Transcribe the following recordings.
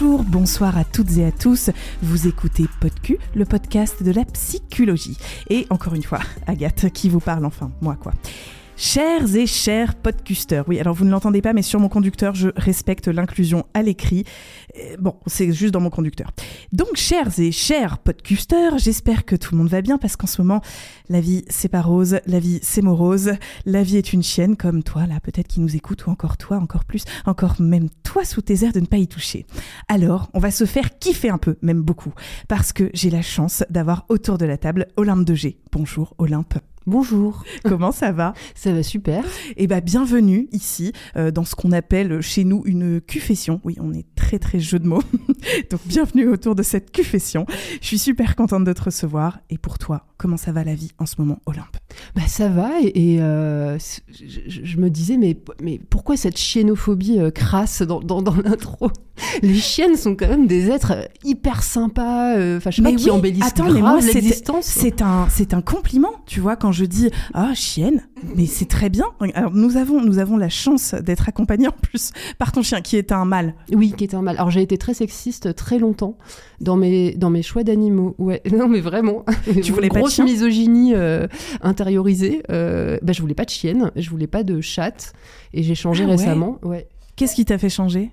Bonjour, bonsoir à toutes et à tous. Vous écoutez PodQ, le podcast de la psychologie. Et encore une fois, Agathe qui vous parle enfin, moi quoi. Chers et chers podcusters, oui, alors vous ne l'entendez pas, mais sur mon conducteur, je respecte l'inclusion à l'écrit. Euh, Bon, c'est juste dans mon conducteur. Donc, chers et chers podcusters, j'espère que tout le monde va bien parce qu'en ce moment, la vie, c'est pas rose, la vie, c'est morose, la vie est une chienne comme toi, là, peut-être qui nous écoute, ou encore toi, encore plus, encore même toi sous tes airs de ne pas y toucher. Alors, on va se faire kiffer un peu, même beaucoup, parce que j'ai la chance d'avoir autour de la table Olympe de G. Bonjour Olympe. Bonjour, Comment ça va? Ça va super. Eh ben, bienvenue ici euh, dans ce qu'on appelle chez nous une cufession. Oui, on est très très jeu de mots. Donc bienvenue autour de cette cufession. Je suis super contente de te recevoir. Et pour toi, comment ça va la vie en ce moment, Olympe? Bah ça va et, et, euh, je, me disais mais, mais pourquoi cette chiennophobie euh, crasse dans, dans, dans l'intro? Les chiennes sont quand même des êtres euh, hyper sympas, euh, enfin je sais pas, qui oui, embellissent attends, grave mais moi, l'existence. C'est un, c'est un compliment, tu vois, quand je dis ah chienne, mais c'est très bien. Alors nous avons, nous avons la chance d'être accompagnés en plus par ton chien qui est un mâle. Oui, qui est un mal. Alors j'ai été très sexiste très longtemps dans mes, dans mes choix d'animaux. Ouais, non mais vraiment. Tu voulais pas de misogynie euh, intériorisée. Euh, bah, je voulais pas de chienne, je voulais pas de chatte et j'ai changé Ah ouais récemment. Ouais. Qu'est-ce qui t'a fait changer?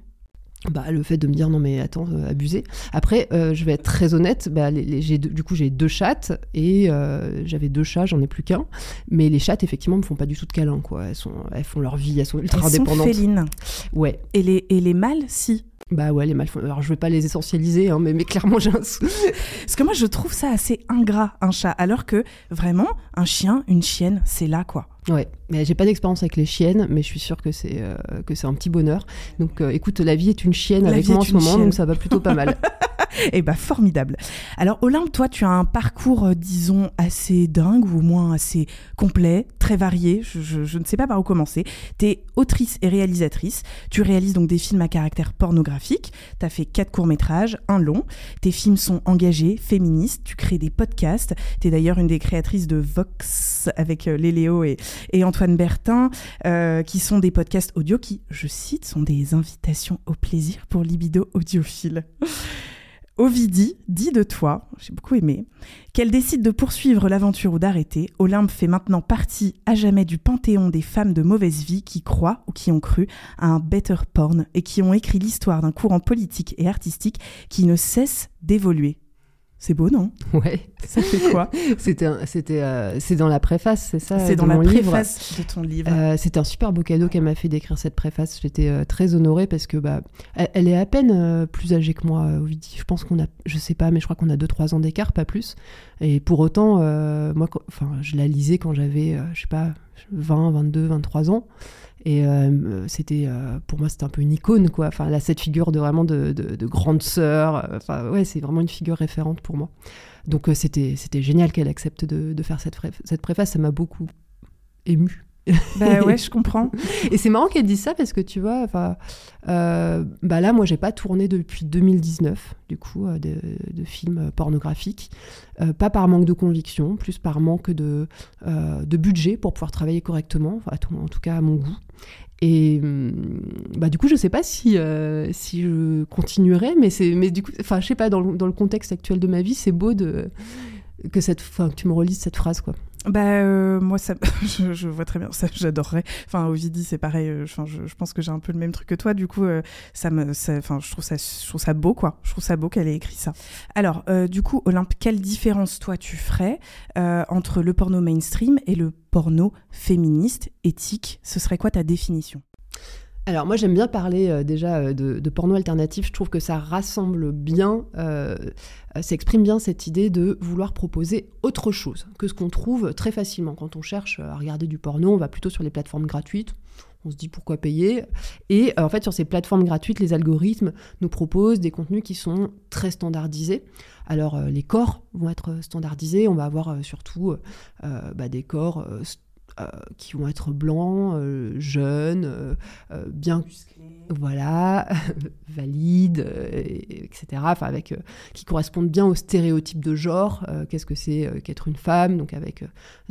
Bah, le fait de me dire non mais attends euh, abusé. Après euh, je vais être très honnête, bah, les- les- j'ai deux- du coup j'ai deux chattes et euh, j'avais deux chats, j'en ai plus qu'un. Mais les chattes effectivement me font pas du tout de câlins quoi. Elles sont elles font leur vie, elles sont ultra Elles sont félines. Ouais. Et les, et les mâles, si. Bah ouais les mâles font. Alors je vais pas les essentialiser hein, mais, mais clairement j'ai un sou- Parce que moi, je trouve ça assez ingrat, un chat. Alors que, vraiment, un chien, une chienne, c'est là, quoi. Ouais, mais j'ai pas d'expérience avec les chiennes, mais je suis sûre que c'est euh, que c'est un petit bonheur. Donc euh, écoute, la vie est une chienne La avec moi en ce moment, chienne. donc ça va plutôt pas mal. Eh ben, formidable. Alors, Olympe, toi, tu as un parcours, euh, disons, assez dingue, ou au moins assez complet, très varié. Je, ne sais pas par où commencer. Tu es autrice et réalisatrice. Tu réalises donc des films à caractère pornographique. Tu as fait quatre courts-métrages, un long. Tes films sont engagés, féministes. Tu crées des podcasts. Tu es d'ailleurs une des créatrices de Vox avec euh, Léléo et, et Antoine Bertin, euh, qui sont des podcasts audio qui, je cite, sont des invitations au plaisir pour libido audiophile. Ovidie dit de toi, j'ai beaucoup aimé, qu'elle décide de poursuivre l'aventure ou d'arrêter. Olympe fait maintenant partie à jamais du panthéon des femmes de mauvaise vie qui croient ou qui ont cru à un better porn et qui ont écrit l'histoire d'un courant politique et artistique qui ne cesse d'évoluer. C'est beau, non? Ouais, Ça fait quoi? C'était c'était euh, c'est dans la préface, c'est ça C'est dans la mon livre? préface de ton livre. Euh, c'était un super beau cadeau qu'elle m'a fait d'écrire cette préface. J'étais euh, très honorée parce que bah, elle, elle est à peine euh, plus âgée que moi, Ovidie. Je pense qu'on a, je sais pas, mais je crois qu'on a 2-3 ans d'écart, pas plus. Et pour autant, moi, quand- enfin, je la lisais quand j'avais, je sais pas, 20, 22, 23 ans. Et euh, c'était, euh, pour moi, c'était un peu une icône, quoi. Enfin, elle a cette figure de vraiment de, de- de grande sœur. Euh, Enfin, ouais, c'est vraiment une figure référente pour moi. Donc, c'était, c'était génial qu'elle accepte de, faire cette, cette préface. Ça m'a beaucoup émue. Bah ouais, je comprends. Et c'est marrant qu'elle dise ça parce que tu vois, enfin, euh, bah là, moi, j'ai pas tourné depuis 2019, du coup, euh, de, de films pornographiques. Euh, pas par manque de conviction, plus par manque de, euh, de budget pour pouvoir travailler correctement, en tout cas à mon goût. Et hum, bah, du coup, je sais pas si, euh, si je continuerai, mais, mais du coup, enfin, je sais pas, dans le, dans le contexte actuel de ma vie, c'est beau de, que, cette, que tu me relises cette phrase, quoi. Bah euh, moi ça, je, vois très bien ça, j'adorerais. Enfin Ovidie c'est pareil. euh, Enfin je, pense que j'ai un peu le même truc que toi. Du coup euh, ça me, enfin je trouve ça, je trouve ça beau quoi. Je trouve ça beau qu'elle ait écrit ça. Alors du coup Olympe, quelle différence toi tu ferais entre le porno mainstream et le porno féministe éthique? Ce serait quoi ta définition? Alors moi j'aime bien parler euh, déjà euh, de, porno alternatif, je trouve que ça rassemble bien, euh, euh, ça exprime bien cette idée de vouloir proposer autre chose que ce qu'on trouve très facilement. Quand on cherche à regarder du porno, on va plutôt sur les plateformes gratuites, on se dit pourquoi payer. Et en fait sur ces plateformes gratuites, les algorithmes nous proposent des contenus qui sont très standardisés. Alors les corps vont être standardisés, on va avoir surtout bah, des corps... euh, qui vont être blancs, euh, jeunes, euh, bien voilà, valides, euh, et- etc. Enfin, avec euh, qui correspondent bien aux stéréotypes de genre. Euh, Qu'est-ce que c'est euh, qu'être une femme Donc avec euh,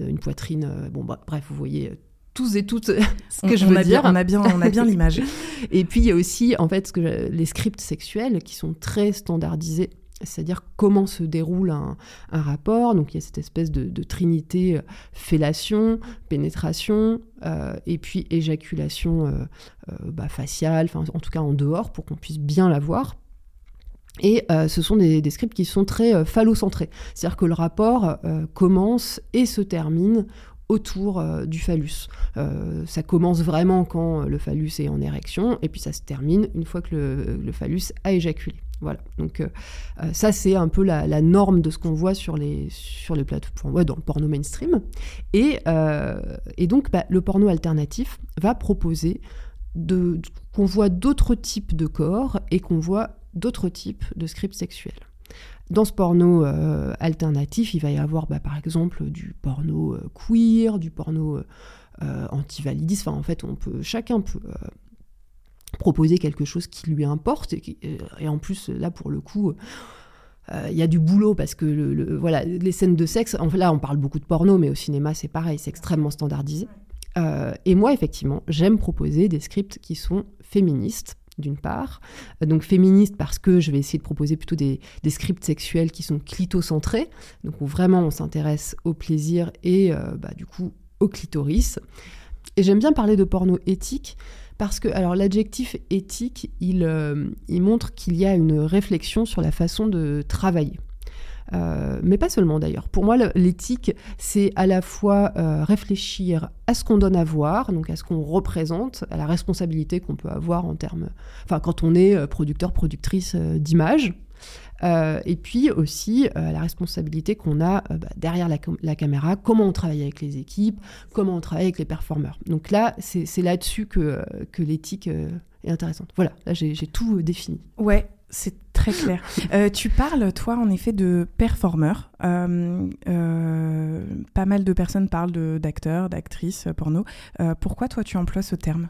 une poitrine. euh, bon, bah, bref, vous voyez euh, tous et toutes ce que je veux dire. on a bien, on a bien l'image. et puis il y a aussi en fait ce que les scripts sexuels qui sont très standardisés c'est-à-dire comment se déroule un, rapport. Donc il y a cette espèce de, trinité euh, fellation, pénétration, euh, et puis éjaculation euh, bah, faciale, en tout cas en dehors, pour qu'on puisse bien la voir. Et ce sont des, des, scripts qui sont très phallocentrés. C'est-à-dire que le rapport commence et se termine autour du phallus. ça commence vraiment quand le phallus est en érection, et puis ça se termine une fois que le phallus a éjaculé. Voilà, donc euh, euh, ça c'est un peu la, norme de ce qu'on voit sur les, sur les plateformes, ouais, dans le porno mainstream. Et, euh, et donc bah, le porno alternatif va proposer qu'on voit d'autres types de corps et qu'on voit d'autres types de scripts sexuels. Dans ce porno alternatif, il va y avoir bah, par exemple du porno queer, du porno anti-validiste, enfin en fait on peut, chacun peut proposer quelque chose qui lui importe. Et, euh, en plus, là, pour le coup, euh, il y a du boulot parce que le, voilà, les scènes de sexe, là, on parle beaucoup de porno, mais au cinéma, c'est pareil, c'est extrêmement standardisé. Euh, et moi, effectivement, j'aime proposer des scripts qui sont féministes d'une part. Donc féministes parce que je vais essayer de proposer plutôt des, scripts sexuels qui sont clitocentrés, donc où vraiment on s'intéresse au plaisir et bah, du coup au clitoris. Et j'aime bien parler de porno éthique parce que, alors, l'adjectif éthique, il, euh, il montre qu'il y a une réflexion sur la façon de travailler. Euh, mais pas seulement d'ailleurs. Pour moi, l'éthique, c'est à la fois euh, réfléchir à ce qu'on donne à voir, donc à ce qu'on représente, à la responsabilité qu'on peut avoir en termes, enfin, quand on est producteur, productrice d'images, euh, et puis aussi euh, la responsabilité qu'on a euh, bah, derrière la, caméra, comment on travaille avec les équipes, comment on travaille avec les performeurs. Donc là, c'est là-dessus que, que l'éthique est intéressante. Voilà, là j'ai tout défini. Ouais, c'est très clair. tu parles, toi, en effet, de performeurs. Euh, euh, pas mal de personnes parlent d'acteurs, d'actrices porno. Euh, pourquoi toi tu emploies ce terme?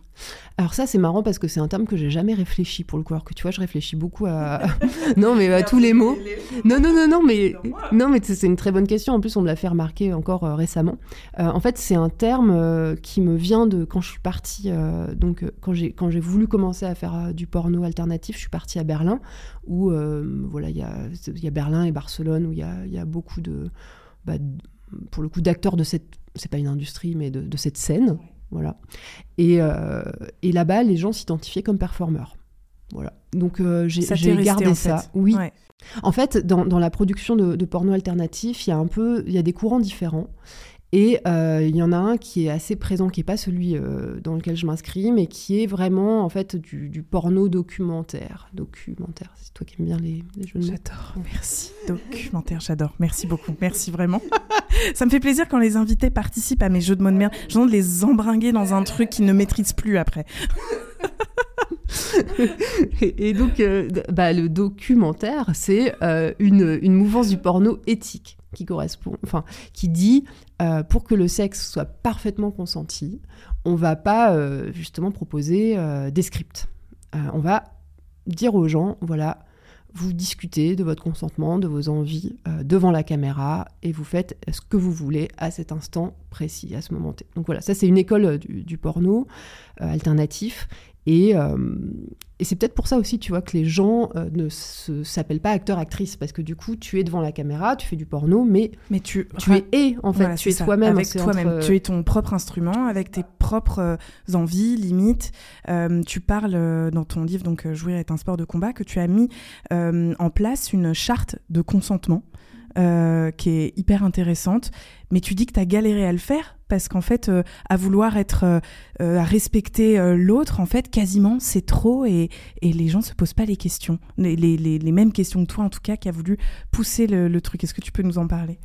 Alors ça c'est marrant parce que c'est un terme que j'ai jamais réfléchi pour le coup. Alors que tu vois, je réfléchis beaucoup à non mais à tous les mots. Non non non non mais non mais c'est une très bonne question. En plus on me l'a fait remarquer encore récemment. en fait c'est un terme qui me vient de quand je suis partie donc quand j'ai voulu commencer à faire du porno alternatif, je suis partie à Berlin où voilà il y a il y a Berlin et Barcelone où il y a, y a beaucoup bah, de, pour le coup, d'acteurs de cette, c'est pas une industrie, mais de, cette scène, voilà. Et, euh, et là-bas, les gens s'identifiaient comme performeurs, voilà. Donc euh, j'ai gardé ça, oui. En fait, dans, dans la production de, de, porno alternatif, il y a un peu, il y a des courants différents. Et euh, il y en a un qui est assez présent, qui n'est pas celui euh, dans lequel je m'inscris, mais qui est vraiment en fait du, porno documentaire. Documentaire, c'est toi qui aimes bien les, les jeux de J'adore, merci. Documentaire, j'adore. Merci beaucoup, merci vraiment. Ça me fait plaisir quand les invités participent à mes jeux de mots de merde. J'ai envie de les embringuer dans un truc qu'ils ne maîtrisent plus après. et, donc, euh, bah, le documentaire, c'est une, une mouvance du porno éthique qui correspond, enfin, qui dit euh, pour que le sexe soit parfaitement consenti, on va pas euh, justement proposer euh, des scripts. on va dire aux gens, voilà, vous discutez de votre consentement, de vos envies devant la caméra et vous faites ce que vous voulez à cet instant précis, à ce moment T. Donc voilà, ça c'est une école du, du porno alternatif et, euh, et c'est peut-être pour ça aussi, tu vois, que les gens euh, ne s'appellent pas acteur-actrice, parce que du coup, tu es devant la caméra, tu fais du porno, mais, mais tu, tu es et, en fait, tu es toi-même. Avec toi-même, tu es ton propre instrument, avec tes propres euh, envies, limites. tu parles dans ton livre, donc Jouir est un sport de combat, que tu as mis en place une charte de consentement. Qui est hyper intéressante, mais tu dis que tu as galéré à le faire parce qu'en fait, euh, à vouloir être, euh, euh, à respecter l'autre, en fait, quasiment, c'est trop et, et, les gens se posent pas les questions, les, les, les, mêmes questions que toi, en tout cas, qui a voulu pousser le, truc. Est-ce que tu peux nous en parler?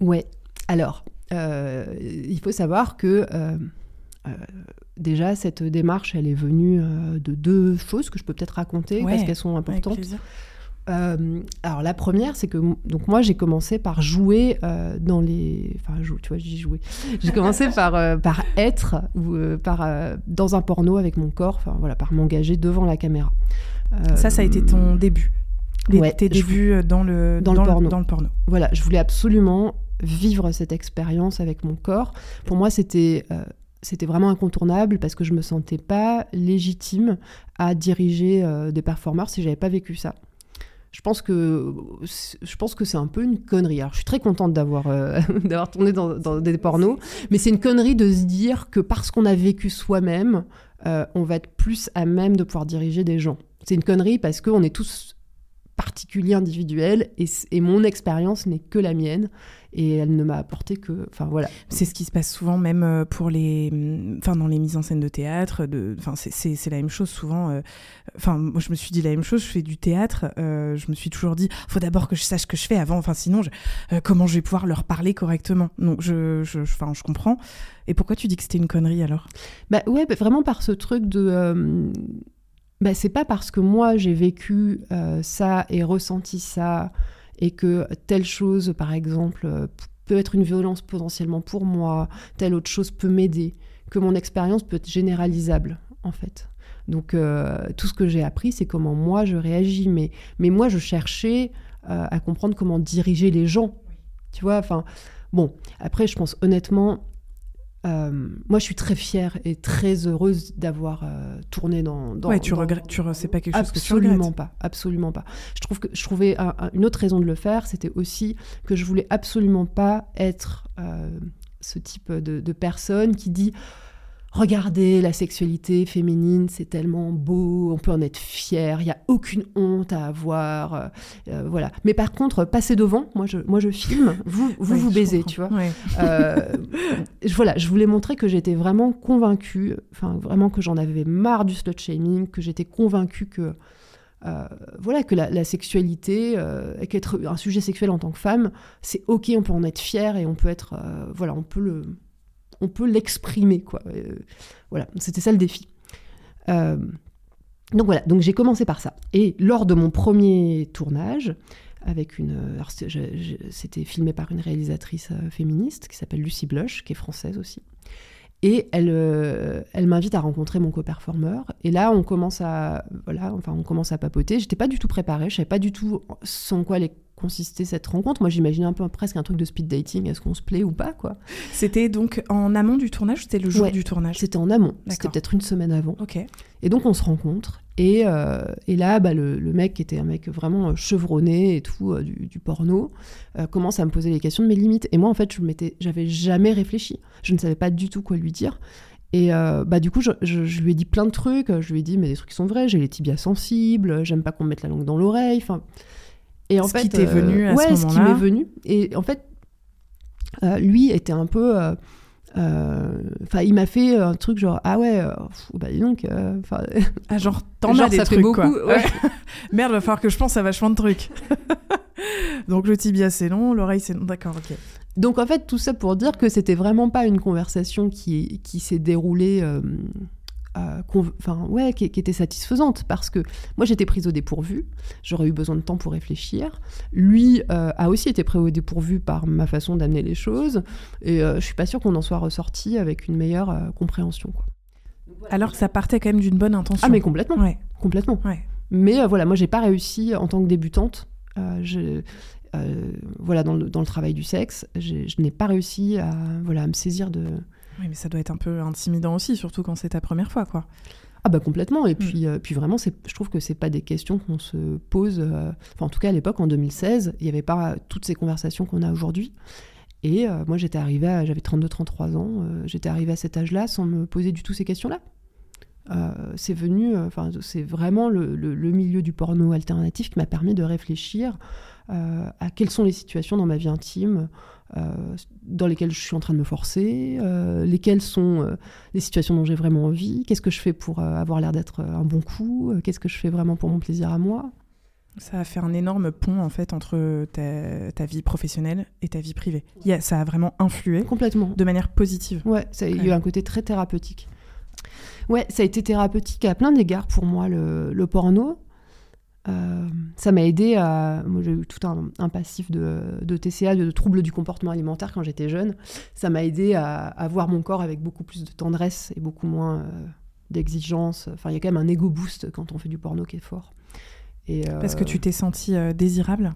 Ouais. Alors, il faut savoir que déjà, cette démarche, elle est venue de deux choses que je peux peut-être raconter parce qu'elles sont importantes. Euh, alors la première, c'est que donc moi j'ai commencé par jouer euh, dans les, enfin tu vois, j'ai joué. J'ai commencé par euh, par être ou par dans un porno avec mon corps, enfin voilà, par m'engager devant la caméra. ça, ça a été ton début. tes débuts dans le dans, le porno. Dans le porno. Voilà, je voulais absolument vivre cette expérience avec mon corps. Pour moi, c'était c'était vraiment incontournable parce que je me sentais pas légitime à diriger des performeurs si j'avais pas vécu ça je pense que je pense que c'est un peu une connerie. Je suis très contente d'avoir euh, d'avoir tourné dans, des pornos, mais c'est une connerie de se dire que parce qu'on a vécu soi-même, euh, on va être plus à même de pouvoir diriger des gens. C'est une connerie parce qu'on est tous particuliers, individuels, et mon expérience n'est que la mienne et elle ne m'a apporté que enfin voilà. C'est ce qui se passe souvent même euh, pour les mm, enfin dans les mises en scène de théâtre de enfin c'est la même chose souvent euh, enfin moi je me suis dit la même chose je fais du théâtre euh, je me suis toujours dit faut d'abord que je sache ce que je fais avant enfin sinon comment je vais pouvoir leur parler correctement. Donc je je enfin je comprends. Et pourquoi tu dis que c'était une connerie alors? Bah ouais bah, vraiment par ce truc de bah, c'est pas parce que moi j'ai vécu ça et ressenti ça et que telle chose, par exemple, euh, peut être une violence potentiellement pour moi, telle autre chose peut m'aider, que mon expérience peut être généralisable, en fait. Donc euh, tout ce que j'ai appris, c'est comment moi je réagis. Mais, mais moi, je cherchais euh, à comprendre comment diriger les gens. Tu vois, enfin, bon, après, je pense honnêtement, euh, moi, je suis très fière et très heureuse d'avoir euh, tourné dans. dans ouais, tu regrettes, tu c'est pas quelque chose que tu Absolument pas, absolument pas. Je trouve que je trouvais une autre raison de le faire, c'était aussi que je voulais absolument pas être euh, ce type de, de personne qui dit regardez la sexualité féminine, c'est tellement beau, on peut en être fier, il n'y a aucune honte à avoir, euh, euh, voilà. Mais par contre, passez devant, moi je, moi je filme, vous vous, vous baisez, tu vois. Euh, voilà, je voulais montrer que j'étais vraiment convaincue, enfin vraiment que j'en avais marre du slut shaming, que j'étais convaincue que voilà que la, sexualité, qu'être un sujet sexuel en tant que femme, c'est ok, on peut en être fier et on peut être, voilà, on peut le on peut l'exprimer, quoi. Euh, voilà, c'était ça le défi. Euh, donc voilà, donc j'ai commencé par ça. Et lors de mon premier tournage, avec une, c'était filmé par une réalisatrice euh, féministe qui s'appelle Lucie Blush, qui est française aussi. Et elle, elle m'invite à rencontrer mon co-performeur. Et là, on commence à, voilà, enfin, on commence à papoter. J'étais pas du tout préparée. Je savais pas du tout sans quoi les consistait cette rencontre Moi, j'imaginais un peu presque un truc de speed dating. Est-ce qu'on se plaît ou pas, quoi C'était donc en amont du tournage C'était le jour du tournage? C'était en amont. C'était peut-être une semaine avant. Ok. Et donc, on se rencontre. Et, euh, et là, bah, le, mec, qui était un mec vraiment euh, chevronné et tout, euh, du, porno, commence à me poser les questions de mes limites. Et moi, en fait, je m'étais, j'avais jamais réfléchi. Je ne savais pas du tout quoi lui dire. Et bah, du coup, je, je, lui ai dit plein de trucs. Je lui ai dit, mais des trucs qui sont vrais. J'ai les tibias sensibles. J'aime pas qu'on me mette la langue dans l'oreille. Enfin, et en ce fait, qui t'est venu à ouais, ce ce qui m'est venu. Et en fait, euh, lui était un peu. Euh, euh, enfin, il m'a fait un truc genre ah ouais, bah dis donc. ah genre t'en as des trucs beaucoup, quoi. Ouais. Merde, va falloir que je pense à vachement de trucs. donc le tibia c'est long, l'oreille c'est long, d'accord, ok. Donc en fait tout ça pour dire que c'était vraiment pas une conversation qui qui s'est déroulée euh, enfin ouais, qui, était satisfaisante parce que moi j'étais prise au dépourvu, j'aurais eu besoin de temps pour réfléchir. Lui euh, a aussi été pris au dépourvu par ma façon d'amener les choses et euh, je suis pas sûre qu'on en soit ressorti avec une meilleure compréhension. Quoi. Alors que ça partait quand même d'une bonne intention. Ah mais complètement, ouais. complètement. Ouais. Mais voilà, moi j'ai pas réussi en tant que débutante. Je, voilà, dans le, dans le, travail du sexe, je n'ai pas réussi à, voilà, à me saisir de, oui, mais ça doit être un peu intimidant aussi, surtout quand c'est ta première fois, quoi. Ah bah complètement. Et mm. puis, euh, puis vraiment, je trouve que c'est pas des questions qu'on se pose. Euh, enfin, en tout cas, à l'époque, en 2016, il n'y avait pas toutes ces conversations qu'on a aujourd'hui. Et euh, moi, j'étais arrivée, j'avais 32-33 ans, j'étais arrivée à cet âge-là sans me poser du tout ces questions-là. c'est venu, enfin, c'est vraiment le, le, milieu du porno alternatif qui m'a permis de réfléchir à quelles sont les situations dans ma vie intime, dans lesquelles je suis en train de me forcer, euh, lesquelles sont euh, les situations dont j'ai vraiment envie, qu'est-ce que je fais pour avoir l'air d'être un bon coup, qu'est-ce que je fais vraiment pour mon plaisir à moi. Ça a fait un énorme pont en fait entre ta, vie professionnelle et ta vie privée. ça a vraiment influé complètement de manière positive. Ouais, ça a eu un côté très thérapeutique. Ouais, ça a été thérapeutique à plein d'égards pour moi le, le porno. Euh, ça m'a aidé à. Moi, j'ai eu tout un, passif de, TCA, de troubles du comportement alimentaire quand j'étais jeune. Ça m'a aidé à, voir mon corps avec beaucoup plus de tendresse et beaucoup moins euh, d'exigence. Enfin, il y a quand même un ego boost quand on fait du porno qui est fort. Et, euh, Parce que tu t'es sentie désirable?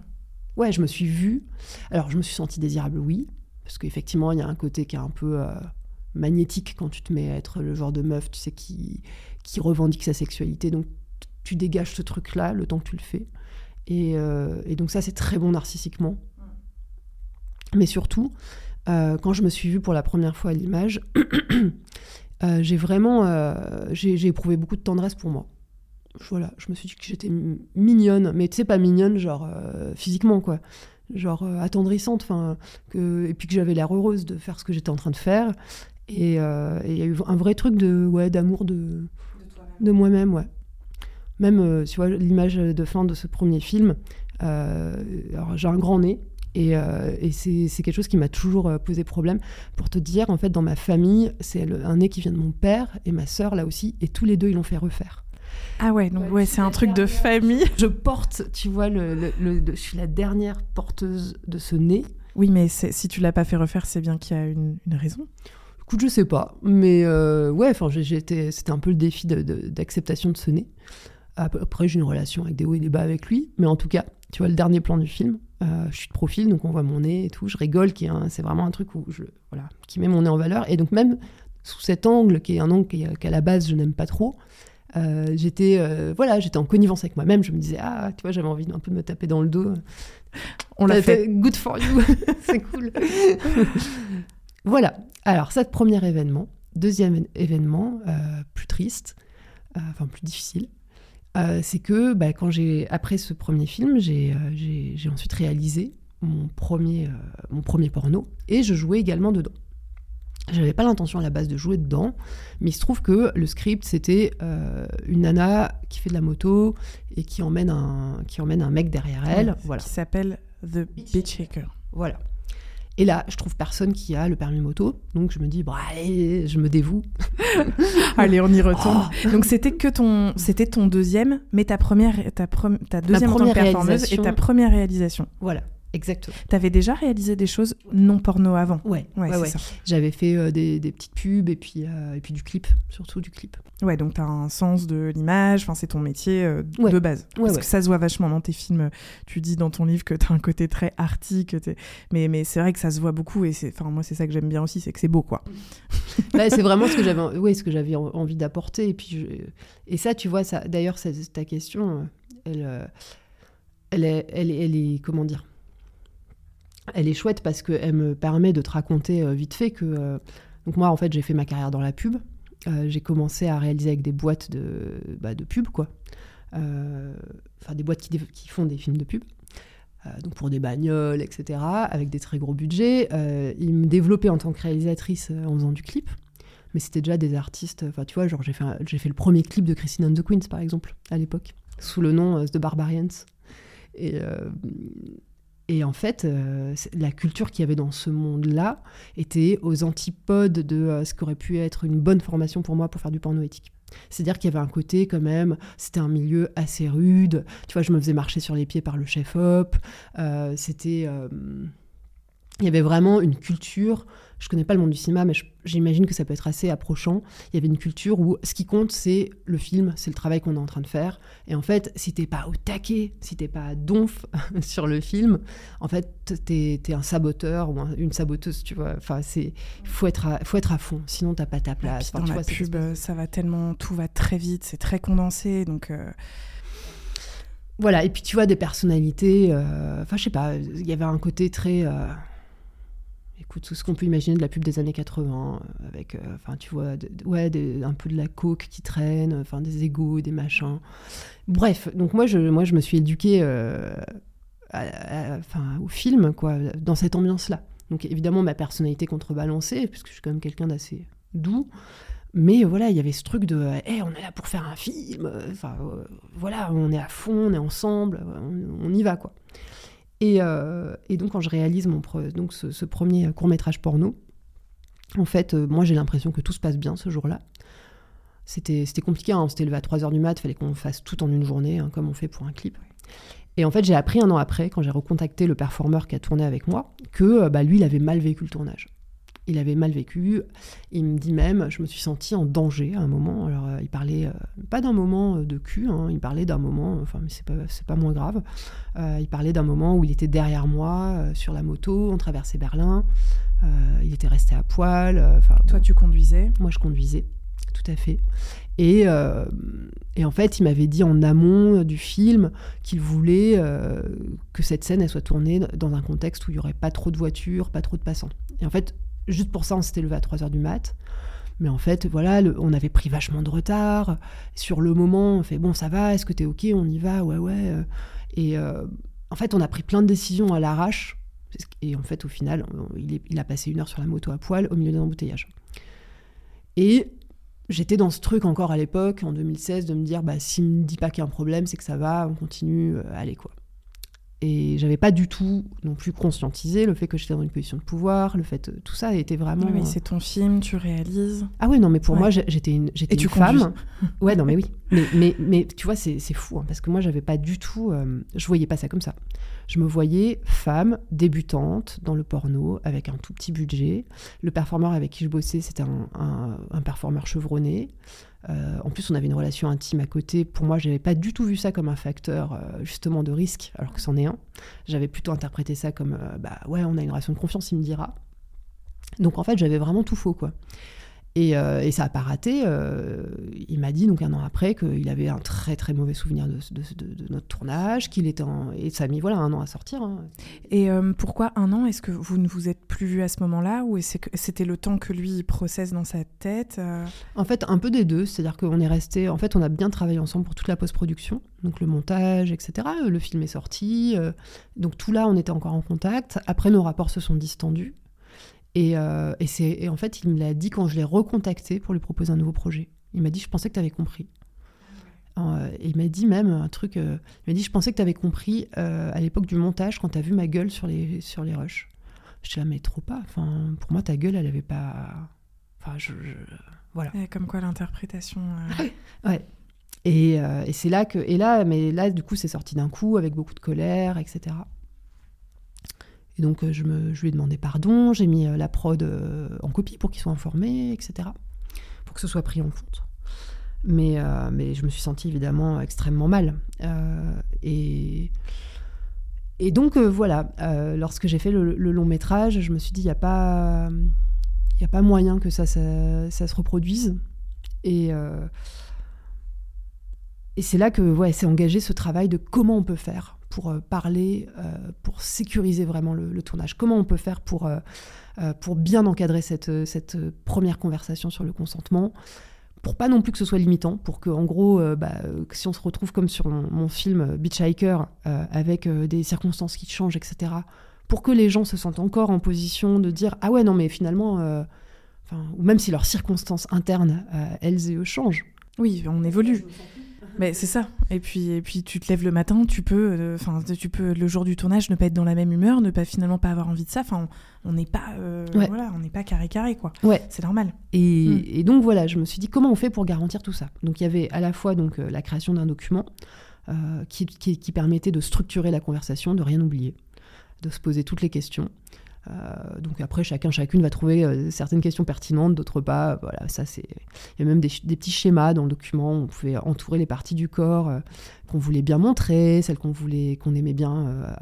Ouais, je me suis vue. Alors, je me suis sentie désirable, oui. Parce qu'effectivement, il y a un côté qui est un peu magnétique quand tu te mets à être le genre de meuf, tu sais, qui, qui revendique sa sexualité. Donc tu dégages ce truc-là le temps que tu le fais. Et, euh, et donc ça, c'est très bon narcissiquement. Mais surtout, euh, quand je me suis vue pour la première fois à l'image, euh, j'ai vraiment j'ai éprouvé beaucoup de tendresse pour moi. Voilà, je me suis dit que j'étais mignonne, mais tu sais, pas mignonne, genre physiquement, quoi. Genre attendrissante, enfin, que... et puis que j'avais l'air heureuse de faire ce que j'étais en train de faire. Et il y a eu un vrai truc de ouais, d'amour de, de moi-même, ouais. Même, euh, tu vois, l'image de fin de ce premier film, euh, j'ai un grand nez, et, euh, et c'est quelque chose qui m'a toujours posé problème. Pour te dire, en fait, dans ma famille, c'est un nez qui vient de mon père et ma sœur, là aussi, et tous les deux, ils l'ont fait refaire. Ah ouais, donc ouais, c'est un truc de famille. Je porte, tu vois, le, je suis la dernière porteuse de ce nez. Oui, mais si tu l'as pas fait refaire, c'est bien qu'il y a une, une raison. Écoute, je sais pas, mais ouais, enfin, c'était un peu le défi d'acceptation de, de, ce nez. Après, j'ai une relation avec des hauts et des bas avec lui, mais en tout cas, tu vois, le dernier plan du film, euh, je suis de profil, donc on voit mon nez et tout, je rigole, qui c'est vraiment un truc où je, voilà, qui met mon nez en valeur. Et donc même sous cet angle, qui est un angle qu'à la base je n'aime pas trop, euh, j'étais euh, voilà, j'étais en connivence avec moi-même. Je me disais ah, tu vois, j'avais envie un peu de me taper dans le dos. On l'a fait. Good for you, c'est cool. voilà. Alors, cet premier événement, deuxième événement, plus triste, enfin plus difficile. Euh, c'est que bah, quand j'ai après ce premier film, j'ai euh, ensuite réalisé mon premier, euh, mon premier porno et je jouais également dedans. J'avais pas l'intention à la base de jouer dedans, mais il se trouve que le script c'était une nana qui fait de la moto et qui emmène un, qui emmène un mec derrière elle. voilà. Qui s'appelle The Beach Hacker. Voilà. Et là, je trouve personne qui a le permis moto. Donc je me dis, bon, allez, je me dévoue. allez, on y retourne. Oh. Donc c'était que ton, c'était ton deuxième, mais ta première, ta, ta deuxième en tant que performeuse et ta première réalisation. Voilà. Exactement. T'avais déjà réalisé des choses non porno avant Ouais, ouais, ouais, J'avais fait euh, des, des, petites pubs et puis, euh, et puis du clip, surtout du clip. Ouais, donc t'as un sens de l'image, c'est ton métier euh, de base. Parce que ça se voit vachement dans tes films. Tu dis dans ton livre que t'as un côté très arty, mais, mais c'est vrai que ça se voit beaucoup et moi c'est ça que j'aime bien aussi, c'est que c'est beau quoi. bah, c'est vraiment ce que j'avais, ouais, ce que j'avais envie d'apporter et puis et ça tu vois ça. D'ailleurs ta question, elle, elle est, elle est, elle est comment dire elle est chouette parce qu'elle me permet de te raconter euh, vite fait que. Euh, donc, moi, en fait, j'ai fait ma carrière dans la pub. Euh, j'ai commencé à réaliser avec des boîtes de, bah, de pub, quoi. Enfin, des boîtes qui, qui, font des films de pub. donc, pour des bagnoles, etc., avec des très gros budgets. ils me développaient en tant que réalisatrice en faisant du clip mais c'était déjà des artistes. Enfin, tu vois, genre j'ai fait, fait le premier clip de Christine and the Queens, par exemple, à l'époque, sous le nom The Barbarians. Et, et en fait, euh, la culture qu'il y avait dans ce monde-là était aux antipodes de euh, ce qu'aurait pu être une bonne formation pour moi pour faire du porno éthique. C'est-à-dire qu'il y avait un côté quand même, c'était un milieu assez rude. Tu vois, je me faisais marcher sur les pieds par le chef-op. Euh, c'était il y avait vraiment une culture. Je connais pas le monde du cinéma, mais j'imagine que ça peut être assez approchant. Il y avait une culture où ce qui compte, c'est le film, c'est le travail qu'on est en train de faire. Et en fait, si t'es pas au taquet, si t'es pas à donf sur le film, en fait, t'es es un saboteur ou une saboteuse, tu vois. Enfin, c'est faut être à, faut être à fond, sinon t'as pas ta place. dans la pub, ça va tellement, tout va très vite, c'est très condensé, donc. Euh, voilà, et puis tu vois des personnalités, euh, enfin je sais pas, il y avait un côté très, euh, tout ce qu'on peut imaginer de la pub des années 80, euh, avec, euh, enfin, tu vois, ouais, un peu de la coke qui traîne, enfin, des égaux, des machins. Bref, donc moi, je, moi, je me suis éduquée euh, au film, quoi, dans cette ambiance-là. Donc évidemment, ma personnalité contrebalancée, puisque je suis quand même quelqu'un d'assez doux. Mais voilà, il y avait ce truc de hey, on est là pour faire un film, enfin voilà, on est à fond, on est ensemble, on y va quoi. Euh, et, donc, quand je réalise mon donc ce, premier court métrage porno, en fait, euh, moi j'ai l'impression que tout se passe bien ce jour-là. C'était compliqué, hein. on s'était levé à 3h du mat, il fallait qu'on fasse tout en une journée, hein, comme on fait pour un clip. Et en fait, j'ai appris un an après, quand j'ai recontacté le performeur qui a tourné avec moi, que euh, bah, lui, il avait mal vécu le tournage. Il avait mal vécu. Il me dit même, je me suis sentie en danger à un moment. Alors, euh, il parlait euh, pas d'un moment de cul, hein, il parlait d'un moment, enfin, mais c'est pas, pas moins grave. Euh, il parlait d'un moment où il était derrière moi sur la moto, on traversait Berlin. il était resté à poil. enfin, Toi, tu conduisais Moi, je conduisais, tout à fait. Et, et en fait, il m'avait dit en amont du film qu'il voulait que cette scène elle soit tournée dans un contexte où il n'y aurait pas trop de voitures, pas trop de passants. Et en fait, juste pour ça, on s'était levé à 3h du mat. Mais en fait, voilà, on avait pris vachement de retard. Sur le moment, on fait bon, ça va, est-ce que t'es ok, on y va, ouais, ouais. Et euh, en fait, on a pris plein de décisions à l'arrache. Et en fait, au final, il, il, a passé une heure sur la moto à poil au milieu d'un embouteillage. Et j'étais dans ce truc encore à l'époque, en 2016, de me dire, bah, s'il me dit pas qu'il y a un problème, c'est que ça va, on continue, euh, allez quoi. Et j'avais pas du tout non plus conscientisé le fait que j'étais dans une position de pouvoir, le fait tout ça était vraiment. Oui, c'est ton film, tu réalises. Ah ouais, non, mais pour moi j'étais une, j'étais une femme. ouais, non, mais oui. Mais, mais, mais tu vois, c'est, fou hein, parce que moi j'avais pas du tout, euh, je voyais pas ça comme ça. Je me voyais femme débutante dans le porno avec un tout petit budget. Le performeur avec qui je bossais, c'était un, un, un performeur chevronné. Euh, en plus, on avait une relation intime à côté. Pour moi, je n'avais pas du tout vu ça comme un facteur euh, justement de risque, alors que c'en est un. J'avais plutôt interprété ça comme, euh, bah ouais, on a une relation de confiance, il me dira. Donc en fait, j'avais vraiment tout faux, quoi. Euh, et, ça n'a pas raté. Euh, il m'a dit donc un an après qu'il avait un très très mauvais souvenir de, notre tournage, qu'il était en... et ça a mis voilà un an à sortir. Hein. Et euh, pourquoi un an? Est-ce que vous ne vous êtes plus vu à ce moment-là ou c'était le temps que lui processe dans sa tête En fait, un peu des deux. C'est-à-dire qu'on est resté. En fait, on a bien travaillé ensemble pour toute la post-production, donc le montage, etc. Le film est sorti, donc tout là, on était encore en contact. Après, nos rapports se sont distendus. Et, euh, et, en fait, il me l'a dit quand je l'ai recontacté pour lui proposer un nouveau projet. Il m'a dit, je pensais que tu avais compris. Euh, et il m'a dit même un truc, euh, il m'a dit, je pensais que tu avais compris à l'époque du montage quand tu as vu ma gueule sur les, sur les rushs. Je dis, ah, mais trop pas. Enfin, pour moi, ta gueule, elle avait pas... Enfin, je... Voilà. comme quoi l'interprétation... ouais. Et, et c'est là que... Et là, mais là, du coup, c'est sorti d'un coup avec beaucoup de colère, etc. Et donc, euh, je, lui ai demandé pardon, j'ai mis euh, la prod euh, en copie pour qu'ils soient informés, etc. Pour que ce soit pris en compte. Mais, je me suis sentie évidemment extrêmement mal. et, donc, voilà, lorsque j'ai fait le, long métrage, je me suis dit, il n'y a, pas, moyen que ça, se reproduise. Et. C'est là que ouais, c'est engagé ce travail de comment on peut faire pour euh, parler, euh, pour sécuriser vraiment le, tournage Comment on peut faire pour, euh, pour bien encadrer cette, cette première conversation sur le consentement pour pas non plus que ce soit limitant, pour que en gros, bah, si on se retrouve comme sur mon, film Beach Hiker, avec des circonstances qui changent, etc., pour que les gens se sentent encore en position de dire ah ouais non mais finalement, ou même si leurs circonstances internes, elles et eux changent. Oui, on évolue. Mais c'est ça. Et puis, et puis tu te lèves le matin, tu peux, euh, enfin, tu peux le jour du tournage ne pas être dans la même humeur, ne pas finalement pas avoir envie de ça. Enfin, on n'est pas, euh, voilà, on n'est pas carré carré quoi. Ouais. C'est normal. Hmm. Et, donc voilà, je me suis dit comment on fait pour garantir tout ça? Donc il y avait à la fois donc euh, la création d'un document qui, qui, permettait de structurer la conversation, de rien oublier, de se poser toutes les questions. Euh, donc après, chacun, chacune va trouver euh, certaines questions pertinentes, d'autres pas. Voilà, ça c'est. Il y a même des, petits schémas dans le document. Où on pouvait entourer les parties du corps euh, qu'on voulait bien montrer, celles qu'on voulait, qu'on aimait bien,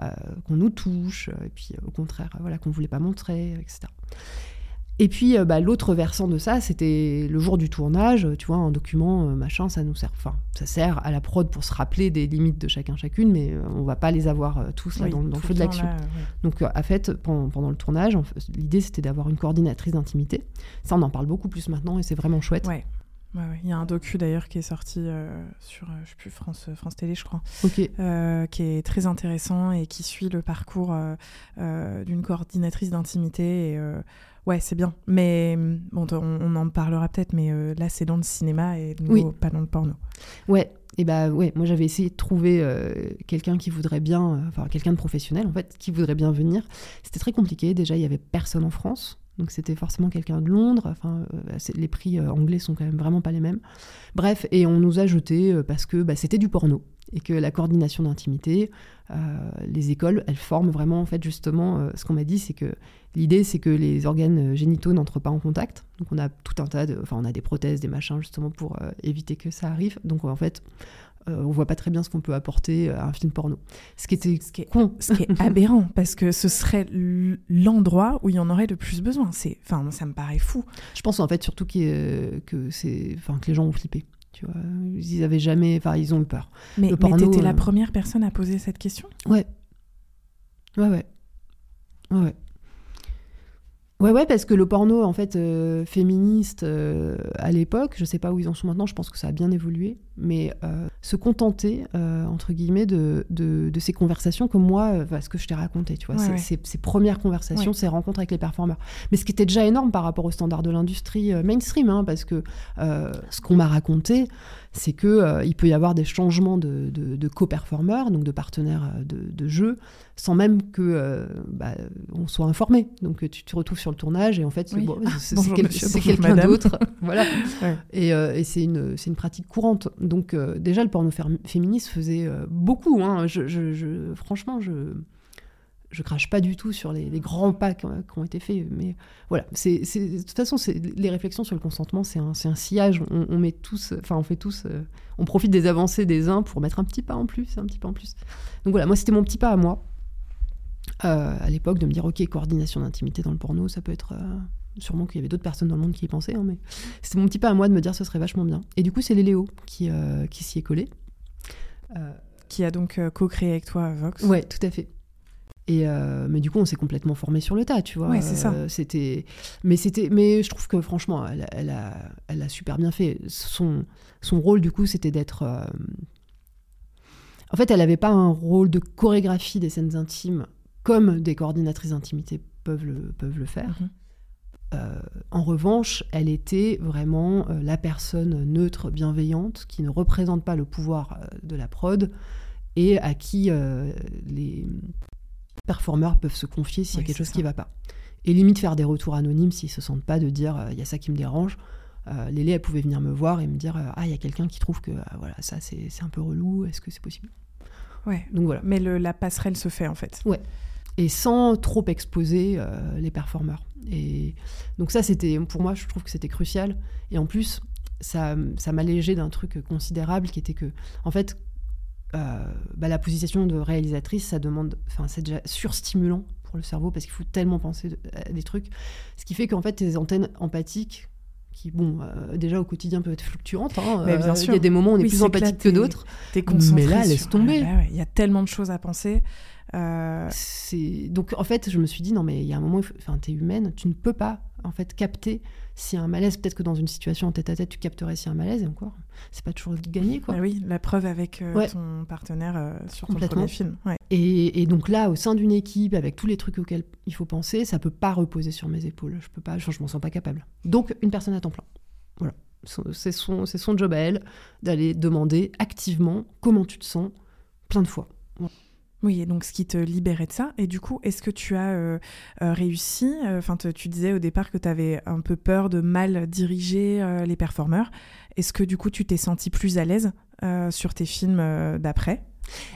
qu'on nous touche, et puis au contraire, voilà, qu'on voulait pas montrer, etc. Et puis, euh, bah, l'autre versant de ça, c'était le jour du tournage, tu vois, un document, euh, machin, ça nous sert, enfin, ça sert à la prod pour se rappeler des limites de chacun, chacune, mais euh, on va pas les avoir tous là dans, le feu de l'action. Donc, en fait, pendant, le tournage, l'idée c'était d'avoir une coordinatrice d'intimité. Ça, on en parle beaucoup plus maintenant et c'est vraiment chouette. Ouais. Il y a un docu d'ailleurs qui est sorti sur, je sais plus, France, France Télé, je crois, qui est très intéressant et qui suit le parcours d'une coordinatrice d'intimité. Et Ouais, c'est bien. Mais bon, on, en parlera peut-être, mais euh, là, c'est dans le cinéma et pas dans le porno. Ouais. Et bah ouais, moi j'avais essayé de trouver euh, quelqu'un qui voudrait bien, euh, enfin quelqu'un de professionnel en fait, qui voudrait bien venir. C'était très compliqué. Déjà, il y avait personne en France. Donc c'était forcément quelqu'un de Londres. Enfin, les prix anglais sont quand même vraiment pas les mêmes. Bref, et on nous a jeté parce que bah, c'était du porno. Et que la coordination d'intimité, les écoles, elles forment vraiment en fait justement. ce qu'on m'a dit, c'est que l'idée, c'est que les organes génitaux n'entrent pas en contact. Donc on a tout un tas de, enfin on a des prothèses, des machins justement pour éviter que ça arrive. Donc en fait, euh, on voit pas très bien ce qu'on peut apporter à un film porno. Ce qui était ce qui est, con. Ce qui est aberrant, parce que ce serait l'endroit où il y en aurait le plus besoin. Enfin, ça me paraît fou. Je pense en fait surtout que, que, c'est, enfin, que les gens ont flippé. Tu vois, ils avaient jamais, enfin, ils ont eu peur. Mais, tu étais la euh, première personne à poser cette question? Ouais. Ouais, ouais. Ouais. Ouais, ouais, parce que le porno, en fait, euh, féministe euh, à l'époque, je sais pas où ils en sont maintenant, je pense que ça a bien évolué, mais euh, se contenter, entre guillemets, de, de, ces conversations comme moi, ce que je t'ai raconté, tu vois, ces, premières conversations, ces rencontres avec les performeurs. Mais ce qui était déjà énorme par rapport aux standards de l'industrie mainstream, hein, parce que ce qu'on m'a raconté, c'est que euh, il peut y avoir des changements de, de, co-performeurs, donc de partenaires euh, de, de, jeu, sans même que euh, bah, on soit informé. Donc tu te retrouves sur le tournage et en fait c'est quelqu'un d'autre, voilà. Et, et c'est une pratique courante. Donc déjà le porno féministe faisait beaucoup. Hein. Je, je, franchement je je crache pas du tout sur les, grands pas qui ont, été faits, mais voilà. C'est, de toute façon, les réflexions sur le consentement, c'est un, un, sillage. On, met tous, enfin, on fait tous, euh, on profite des avancées des uns pour mettre un petit pas en plus, un petit pas en plus. Donc voilà, moi, c'était mon petit pas à moi euh, à l'époque de me dire, ok, coordination d'intimité dans le porno, ça peut être. Euh, sûrement qu'il y avait d'autres personnes dans le monde qui y pensaient, hein, mais c'était mon petit pas à moi de me dire, ce serait vachement bien. Et du coup, c'est Léléo qui, qui s'y est collé. qui a donc co-créé avec toi Vox. Ouais, tout à fait. Et euh, mais du coup, on s'est complètement formé sur le tas, tu vois. Ouais, c'est ça. Euh, c'était, mais c'était, mais je trouve que franchement, elle, elle, a, elle a super bien fait. Son, son rôle, du coup, c'était d'être. Euh, en fait, elle n'avait pas un rôle de chorégraphie des scènes intimes comme des coordinatrices d'intimité peuvent le, peuvent le faire. Mhm. en revanche, elle était vraiment la personne neutre, bienveillante, qui ne représente pas le pouvoir de la prod et à qui les, performeurs peuvent se confier s'il y a quelque chose qui ne va pas. Et limite faire des retours anonymes s'ils se sentent pas de dire euh, il y a ça qui me dérange. Euh, Lélé, elle pouvait venir me voir et me dire euh, ah il y a quelqu'un qui trouve que voilà ça c'est un peu relou, est-ce que c'est possible? Ouais. Donc voilà. Mais le, la passerelle se fait en fait. Ouais. Et sans trop exposer les performeurs. Et donc ça c'était pour moi je trouve que c'était crucial. Et en plus ça, ça m'allégeait d'un truc considérable qui était que en fait euh, bah, la position de réalisatrice, ça demande, enfin, c'est déjà surstimulant pour le cerveau parce qu'il faut tellement penser à des trucs. Ce qui fait qu'en fait, tes antennes empathiques, qui, bon, euh, déjà au quotidien peuvent être fluctuantes. Hein, bien euh, Il y a des moments où on est plus empathique que d'autres. Mais là, laisse tomber. Bah il y a tellement de choses à penser. Donc, en fait, je me suis dit, non, mais il y a un moment, enfin, tu es humaine, tu ne peux pas, en fait, capter s'il y a un malaise, peut-être que dans une situation en tête à tête, tu capterais s'il y a un malaise, et encore, c'est pas toujours gagné. Quoi. Ah oui, la preuve avec euh, ton partenaire euh, sur ton premier film. Et, donc là, au sein d'une équipe, avec tous les trucs auxquels il faut penser, ça peut pas reposer sur mes épaules. Je peux pas, je, m'en sens pas capable. Donc, une personne à temps plein. Voilà. C'est son, son job à elle d'aller demander activement comment tu te sens plein de fois. Oui, et donc ce qui te libérait de ça. Et du coup, est-ce que tu as euh, euh, réussi euh, Enfin, tu disais au départ que tu avais un peu peur de mal diriger les performeurs. Est-ce que du coup, tu t'es senti plus à l'aise sur tes films d'après?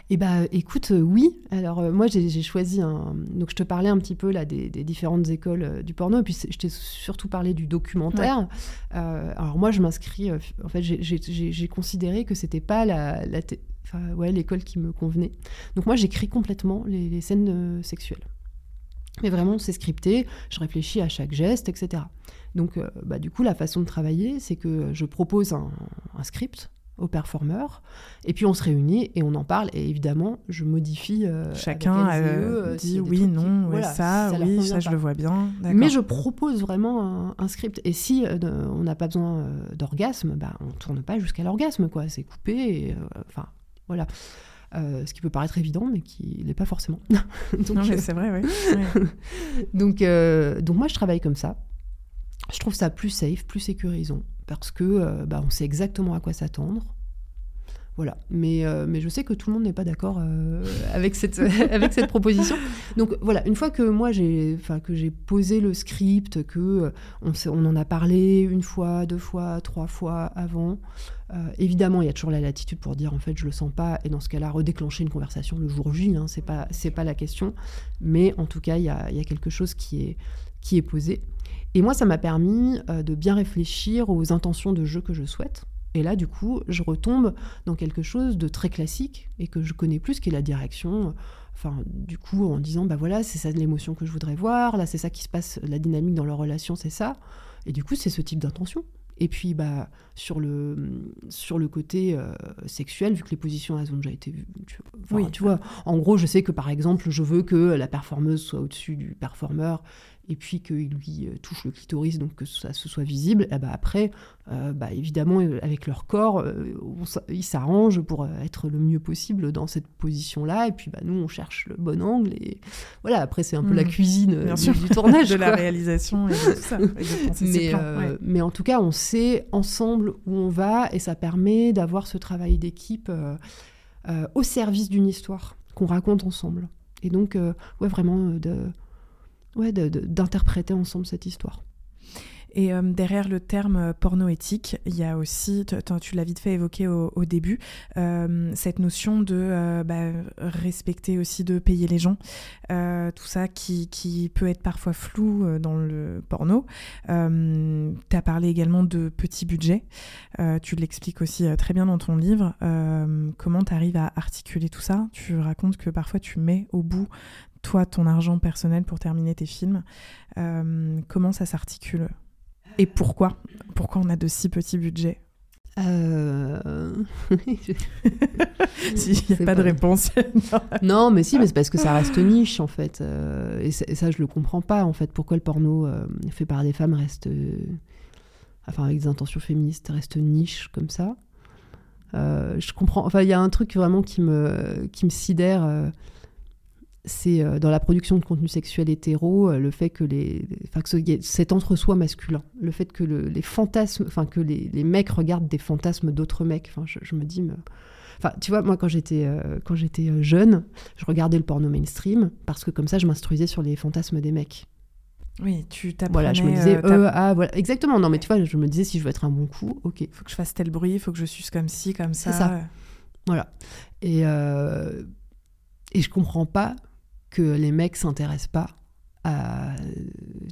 Eh bah, écoute, oui. Alors, moi, j'ai choisi un. Donc, je te parlais un petit peu là des, différentes écoles du porno, et puis je t'ai surtout parlé du documentaire. alors, moi, je m'inscris. en fait, j'ai considéré que c'était pas la, la, ouais, l'école qui me convenait. Donc moi, j'écris complètement les, scènes euh, sexuelles. Mais vraiment, c'est scripté, je réfléchis à chaque geste, etc. Donc, euh, bah, du coup, la façon de travailler, c'est que je propose un, script au performeur, et puis on se réunit et on en parle, et évidemment, je modifie. Euh, Chacun dit oui, non, ça, oui, ça, je le vois bien. Mais je propose vraiment un, script, et si on n'a pas besoin d'orgasme, bah, on tourne pas jusqu'à l'orgasme, quoi. C'est coupé, enfin, voilà. Euh, ce qui peut paraître évident, mais qui n'est pas forcément. donc, non, mais c'est vrai, oui. donc, euh, donc moi, je travaille comme ça. Je trouve ça plus safe, plus sécurisant, parce que euh, bah, on sait exactement à quoi s'attendre. Voilà. Mais, euh, mais je sais que tout le monde n'est pas d'accord euh, avec, cette, avec cette proposition. Donc voilà, une fois que moi j'ai, que j'ai posé le script, que euh, on, on, en a parlé une fois, deux fois, trois fois avant, évidemment il y a toujours la latitude pour dire en fait je le sens pas et dans ce cas-là redéclencher une conversation le jour J, hein, c'est pas c'est pas la question. Mais en tout cas il y a, y a, quelque chose qui est qui est posé. Et moi ça m'a permis de bien réfléchir aux intentions de jeu que je souhaite. Et là, du coup, je retombe dans quelque chose de très classique et que je connais plus, qui est la direction. Enfin, du coup, en disant, bah voilà, c'est ça l'émotion que je voudrais voir, là, c'est ça qui se passe, la dynamique dans leur relation, c'est ça. Et du coup, c'est ce type d'intention. Et puis, bah, sur le, sur le côté euh, sexuel, vu que les positions elles ont déjà été vues, tu, oui. tu vois, en gros, je sais que par exemple, je veux que la performeuse soit au-dessus du performeur et puis qu'il lui euh, touche le clitoris, donc que ça se soit visible, et bah après, euh, bah évidemment, euh, avec leur corps, ils s'arrangent pour être le mieux possible dans cette position-là, et puis bah, nous, on cherche le bon angle, et voilà, après, c'est un peu la hmm. cuisine du, tournage. de la réalisation et tout ça. mais, mais en tout cas, on sait ensemble où on va, et ça permet d'avoir ce travail d'équipe au service d'une histoire qu'on raconte ensemble. Et donc, ouais, vraiment, de ouais, d'interpréter ensemble cette histoire. Et euh, derrière le terme euh, porno éthique, il y a aussi, tu l'as vite fait évoquer au, début, euh, cette notion de bah, respecter aussi, de payer les gens. tout ça qui, qui, peut être parfois flou dans le porno. tu as parlé également de petits budgets. tu l'expliques aussi très bien dans ton livre. comment tu arrives à articuler tout ça? Tu racontes que parfois tu mets au bout toi, ton argent personnel pour terminer tes films. Euh, comment ça s'articule Et pourquoi? Pourquoi on a de si petits budgets? Euh... Il n'y a pas, de réponse. non. mais si, mais c'est parce que ça reste niche en fait. Euh, et, ça, je le comprends pas en fait. Pourquoi le porno euh, fait par des femmes reste, enfin avec des intentions féministes, reste niche comme ça. je comprends. Enfin, il y a un truc vraiment qui me qui me sidère c'est euh, dans la production de contenu sexuel hétéro, euh, le fait que les, enfin que cet entre-soi masculin, le fait que les fantasmes, enfin que les, mecs regardent des fantasmes d'autres mecs. Enfin, je, me dis, enfin, tu vois, moi quand j'étais euh, quand j'étais jeune, je regardais le porno mainstream parce que comme ça, je m'instruisais sur les fantasmes des mecs. Oui, tu t'apprenais. Voilà, je me disais, euh, ah, voilà, exactement. Non, mais tu vois, je me disais, si je veux être un bon coup, ok. Faut que je fasse tel bruit, faut que je suce comme ci, comme ça. C'est ça. Voilà. Et, et je comprends pas que les mecs s'intéressent pas à,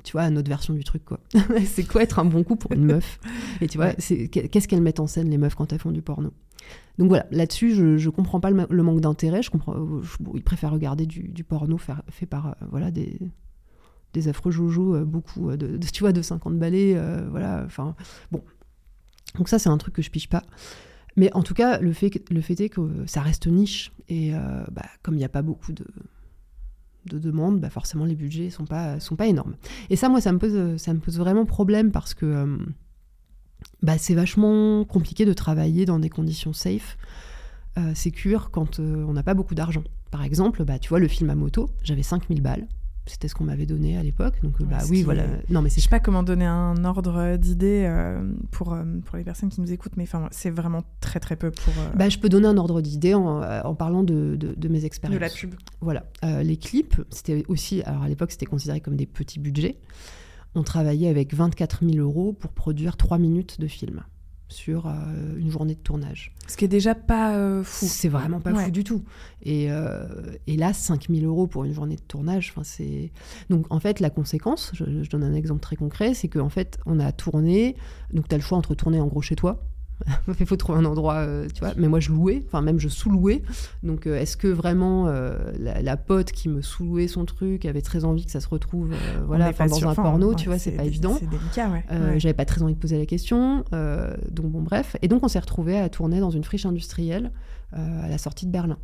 tu vois, à notre version du truc, quoi. c'est quoi être un bon coup pour une meuf Et tu vois, qu'est-ce qu'elles mettent en scène, les meufs, quand elles font du porno? Donc voilà, là-dessus, je, je comprends pas le, manque d'intérêt. Je comprends, ils préfèrent regarder du, porno fait par euh, voilà des, des affreux joujoux, euh, beaucoup euh, de, tu vois, de 50 balais, voilà. Enfin, bon. Donc ça, c'est un truc que je piche pas. Mais en tout cas, le fait, le fait est que ça reste niche. Et bah, comme il n'y a pas beaucoup de, de demande, bah forcément les budgets sont pas sont pas énormes. Et ça, moi, ça me pose ça me pose vraiment problème parce que euh, bah, c'est vachement compliqué de travailler dans des conditions safe, euh, sécures quand euh, on n'a pas beaucoup d'argent. Par exemple, bah, tu vois, le film à moto, j'avais 5000 balles. C'était ce qu'on m'avait donné à l'époque. Donc, bah oui, voilà. Non, mais je sais pas comment donner un ordre d'idée euh, pour, euh, pour les personnes qui nous écoutent, mais enfin, c'est vraiment très très peu pour. Euh, bah, je peux donner un ordre d'idée en, en, parlant de, de, mes expériences. De la pub. Voilà. les clips, c'était aussi. Alors à l'époque, c'était considéré comme des petits budgets. On travaillait avec 24 000 euros pour produire 3 minutes de film sur euh, une journée de tournage. Ce qui est déjà pas euh, fou. C'est vraiment pas fou du tout. Et, euh, et là, 5000 euros pour une journée de tournage, c'est... Donc en fait, la conséquence, je, je, donne un exemple très concret, c'est qu'en fait, on a tourné, donc tu as le choix entre tourner en gros chez toi, il faut trouver un endroit, euh, tu vois. Mais moi, je louais, enfin même je sous-louais. Donc, euh, est-ce que vraiment euh, la, pote qui me sous-louait son truc avait très envie que ça se retrouve, voilà, dans un porno, tu vois, c'est pas évident. C'est délicat, ouais. J'avais pas très envie de poser la question. donc bon, bref. Et donc, on s'est retrouvé à tourner dans une friche industrielle à la sortie de Berlin.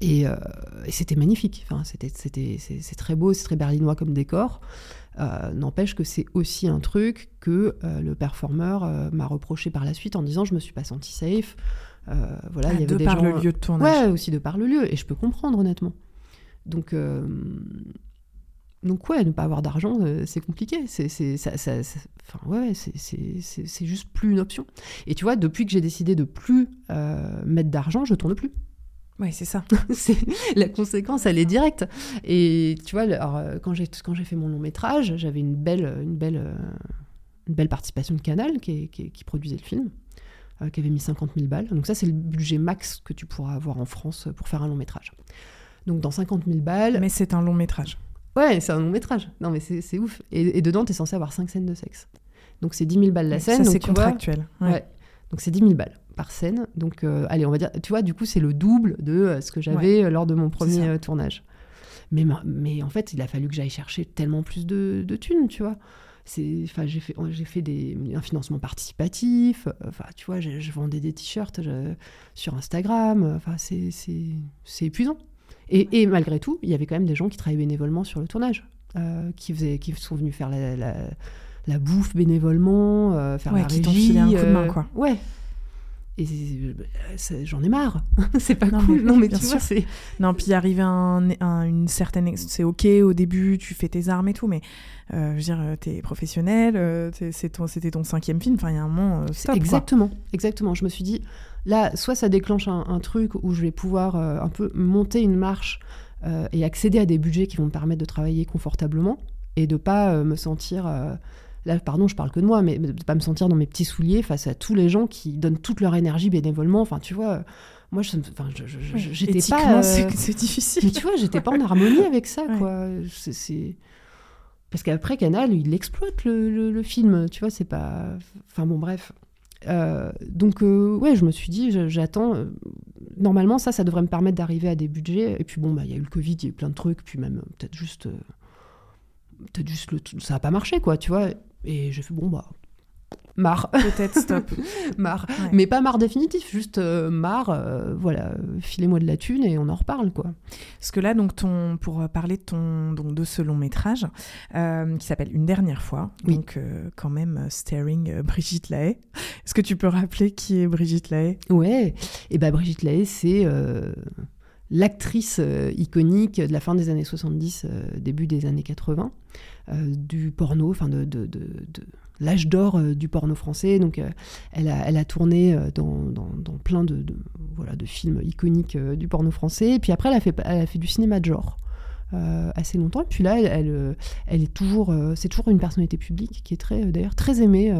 Et, et c'était magnifique. Enfin, c'était, c'était, c'est très beau, c'est très berlinois comme décor. Euh, n'empêche que c'est aussi un truc que euh, le performeur euh, m'a reproché par la suite en disant je me suis pas senti safe. voilà, ah, il y avait de par le lieu de tournage. Ouais, aussi de par le lieu, et je peux comprendre honnêtement. Donc donc ouais, ne pas avoir d'argent, euh, c'est compliqué. C'est, c'est, ça, ça- ça- enfin, ouais, c'est, c'est, c'est- c'est juste plus une option. Et tu vois, depuis que j'ai décidé de plus euh, mettre d'argent, je tourne plus. Ouais, c'est ça. c'est la conséquence, elle est directe. Et tu vois, alors, euh, quand j'ai quand j'ai fait mon long métrage, j'avais une belle une belle euh, une belle participation de Canal qui, produisait le film, euh, qui avait mis 50 000 balles. Donc ça, c'est le budget max que tu pourras avoir en France pour faire un long métrage. Donc dans 50 000 balles, Mais c'est un long métrage. ouais, c'est un long métrage. Non mais c'est ouf. Et, et dedans, t'es censé avoir 5 scènes de sexe. Donc c'est 10 000 balles la scène. ça, c'est tu vois, contractuel. Ouais. Ouais. Donc c'est 10 000 balles par scène. Donc euh, allez, on va dire, tu vois, du coup c'est le double de euh, ce que j'avais euh, lors de mon premier tournage. Mais, ma- mais en fait, il a fallu que j'aille chercher tellement plus de, de thunes, tu vois. Enfin, j'ai fait, j'ai fait des, un financement participatif. Enfin, tu vois, je, vendais des t-shirts sur Instagram. Enfin, c'est, c'est, épuisant. Et, et malgré tout, il y avait quand même des gens qui travaillaient bénévolement sur le tournage, euh, qui faisaient, qui sont venus faire la, la, la bouffe bénévolement, euh, faire Ouais, la qui t'ont régie. filé un coup de main, euh, quoi. Ouais. Et c'est- j'en ai marre. c'est pas Non, cool. mais non, mais bien tu sûr. vois, c'est. Non, puis arriver à un- un- une certaine. C'est ok au début, tu fais tes armes et tout, mais euh, je veux dire, euh, t'es professionnel, euh, t'es- c'est ton- c'était ton cinquième film, enfin, il y a un moment, euh, stop. quoi. exactement, exactement. Je me suis dit, là, soit ça déclenche un, un truc où je vais pouvoir euh, un peu monter une marche euh, et accéder à des budgets qui vont me permettre de travailler confortablement et de pas euh, me sentir. Là, pardon, je parle que de moi, mais de pas me sentir dans mes petits souliers face à tous les gens qui donnent toute leur énergie bénévolement. Enfin, tu vois, moi, je, enfin, j'étais pas. euh, c'est- difficile. Mais tu vois, j'étais pas en harmonie avec ça, Ouais. quoi. C'est- C'est parce qu'après Canal, il exploite le, le- le film. Tu vois, c'est pas. Enfin bon, bref. Euh, donc euh, ouais, je me suis dit, j'attends. Normalement, ça, ça devrait me permettre d'arriver à des budgets. Et puis bon, bah il y a eu le Covid, il y a eu plein de trucs, puis même peut-être juste, peut-être juste le, ça a pas marché, quoi. Tu vois. Et j'ai fait bon bah marre, Peut-être stop. marre. Ouais. Mais pas marre définitif, juste euh, marre. euh, voilà, filez-moi de la thune et on en reparle, quoi. Parce que là, donc, ton, pour parler de, ton, donc, de ce long métrage, euh, qui s'appelle Une dernière fois, Oui. donc euh, quand même starring euh, Brigitte Lahaye. Est-ce que tu peux rappeler qui est Brigitte Lahaye? Ouais, et bah Brigitte Lahaye, c'est l'actrice euh, iconique de la fin des années 70, euh, début des années 80, euh, du porno, enfin de, de, de- l'âge d'or du porno français. Donc elle, a, elle a tourné dans, dans, plein de, voilà, de films iconiques du porno français. Et puis après, elle a fait, elle a fait du cinéma de genre. assez longtemps et puis là elle, elle, est toujours c'est toujours une personnalité publique qui est très d'ailleurs très aimée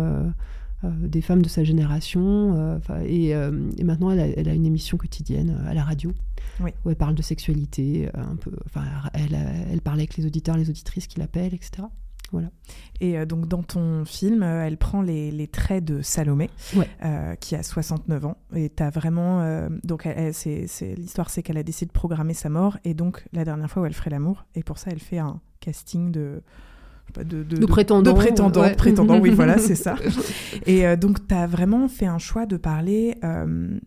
des femmes de sa génération. euh, et, euh, et maintenant, elle a, elle a une émission quotidienne euh, à la radio Oui. où elle parle de sexualité, euh, un peu. Enfin, elle, elle parle avec les auditeurs, les auditrices qui l'appellent, etc. Voilà. Et euh, donc, dans ton film, euh, elle prend les, les traits de Salomé, Ouais. euh, qui a 69 ans. Et t'as vraiment. euh, donc, l'histoire, c'est qu'elle a décidé de programmer sa mort. Et donc, la dernière fois où elle ferait l'amour. Et pour ça, elle fait un casting de. Pas, De, De prétendants, De prétendants, ouais. prétendants, oui, voilà, c'est ça. Et euh, donc, tu as vraiment fait un choix de parler euh,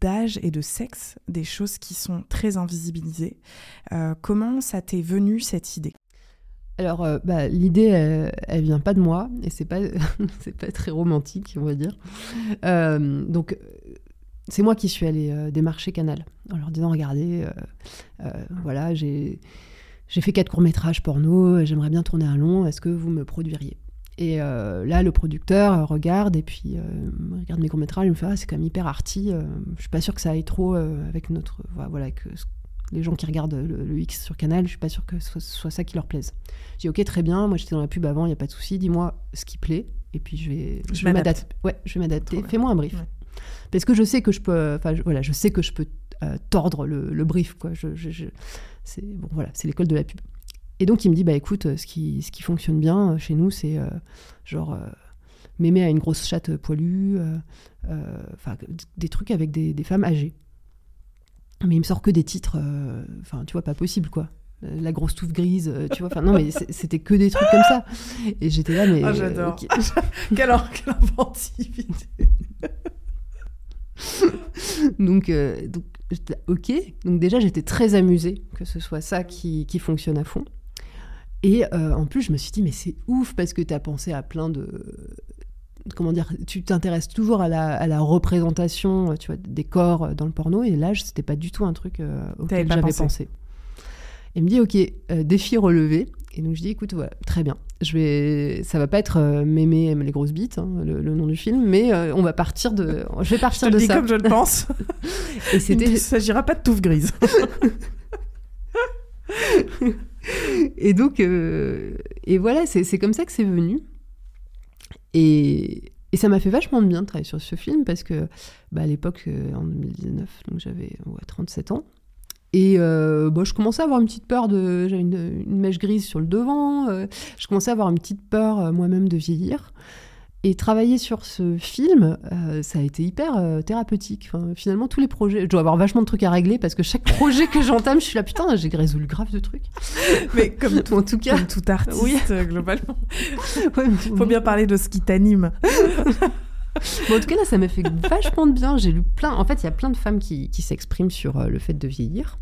d'âge et de sexe, des choses qui sont très invisibilisées. Euh, comment ça t'est venu cette idée? Alors, euh, bah, l'idée, elle, elle vient pas de moi, et c'est pas, c'est pas très romantique, on va dire. Euh, donc, c'est moi qui suis allée euh, démarcher Canal, en leur disant, regardez, voilà, j'ai, j'ai fait quatre courts-métrages porno, j'aimerais bien tourner un long, est-ce que vous me produiriez? Et euh, là, le producteur euh, regarde, et puis euh, regarde mes courts-métrages, il me fait, ah, c'est quand même hyper arty, euh, je suis pas sûre que ça aille trop avec notre... Voilà, les gens qui regardent le, le X sur Canal, je suis pas sûre que ce soit, ça qui leur plaise. J'ai ok très bien, moi j'étais dans la pub avant, il y a pas de souci, dis-moi ce qui plaît et puis je vais Je vais m'adapte. m'adapter. Ouais, je vais m'adapter. Fais-moi un brief. Ouais. Parce que je sais que je peux enfin je- voilà, je sais que je peux tordre le, le brief quoi. Je, je- je- c'est bon voilà, c'est l'école de la pub. Et donc il me dit bah écoute, euh, ce qui ce qui fonctionne bien euh, chez nous c'est euh, genre euh, mémé à une grosse chatte poilue, euh, enfin des trucs avec des, des femmes âgées. Mais il me sort que des titres, enfin, tu vois, pas possible, quoi. La grosse touffe grise, tu vois, enfin, non, mais c'était que des trucs comme ça. Et j'étais là, mais. Ah, j'adore. quelle inventivité donc, euh, donc là, ok. Donc, déjà, j'étais très amusée que ce soit ça qui, qui fonctionne à fond. Et euh, en plus, je me suis dit, mais c'est ouf parce que tu as pensé à plein de. Comment dire Tu t'intéresses toujours à la, à la représentation tu vois, des corps dans le porno. Et l'âge, c'était pas du tout un truc euh, auquel j'avais pensé. pensé. Il me dit, ok, défi relevé. Et donc je dis, écoute, voilà, très bien. Je vais, ça va pas être euh, Mémé aime les grosses bites, hein, le, le nom du film, mais euh, on va partir de, je vais partir Je te de le dis ça. comme je le pense. Et Il ne s'agira pas de touffe grise. et donc, euh, et voilà, c'est c'est comme ça que c'est venu. Et, et ça m'a fait vachement de bien de travailler sur ce film parce que, bah, à l'époque, euh, en 2019, donc j'avais ouais, 37 ans. Et euh, bon, je commençais à avoir une petite peur de. J'avais une, une mèche grise sur le devant. euh, je commençais à avoir une petite peur euh, moi-même de vieillir. Et travailler sur ce film, ça a été hyper thérapeutique. Enfin, finalement, tous les projets. Je dois avoir vachement de trucs à régler parce que chaque projet que j'entame, je suis là, putain, j'ai résolu grave de trucs. Mais comme tout, En tout cas. comme tout artiste, Oui. globalement. Ouais, mais- Faut bien parler de ce qui t'anime. En tout cas, là, ça m'a fait vachement de bien. J'ai lu plein. En fait, il y a plein de femmes qui, qui s'expriment sur euh, le fait de vieillir.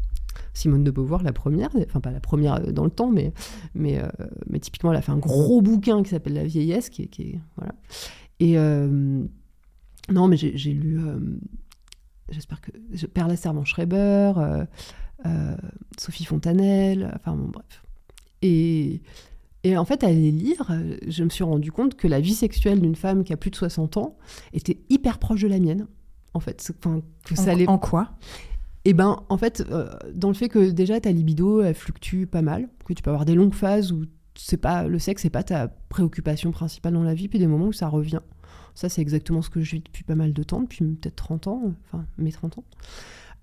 Simone de Beauvoir, la première, enfin pas la première euh, dans le temps, mais, mais, euh, mais typiquement, elle a fait un gros bouquin qui s'appelle La vieillesse, qui voilà. Et non, mais j'ai lu, j'espère que Perla Servan-Schreiber, Sophie Fontanelle, enfin bon, bref. Et, et en fait, à les lire, euh, je me suis rendu compte que la vie sexuelle d'une femme qui a plus de 60 ans était hyper proche de la mienne. En fait, enfin, que ça En, allait en quoi? Et ben, en fait, euh, dans le fait que déjà ta libido, elle fluctue pas mal, que tu peux avoir des longues phases où c'est pas le sexe, c'est pas ta préoccupation principale dans la vie, puis des moments où ça revient. Ça, c'est exactement ce que je vis depuis pas mal de temps, depuis peut-être 30 ans, euh, enfin mes 30 ans.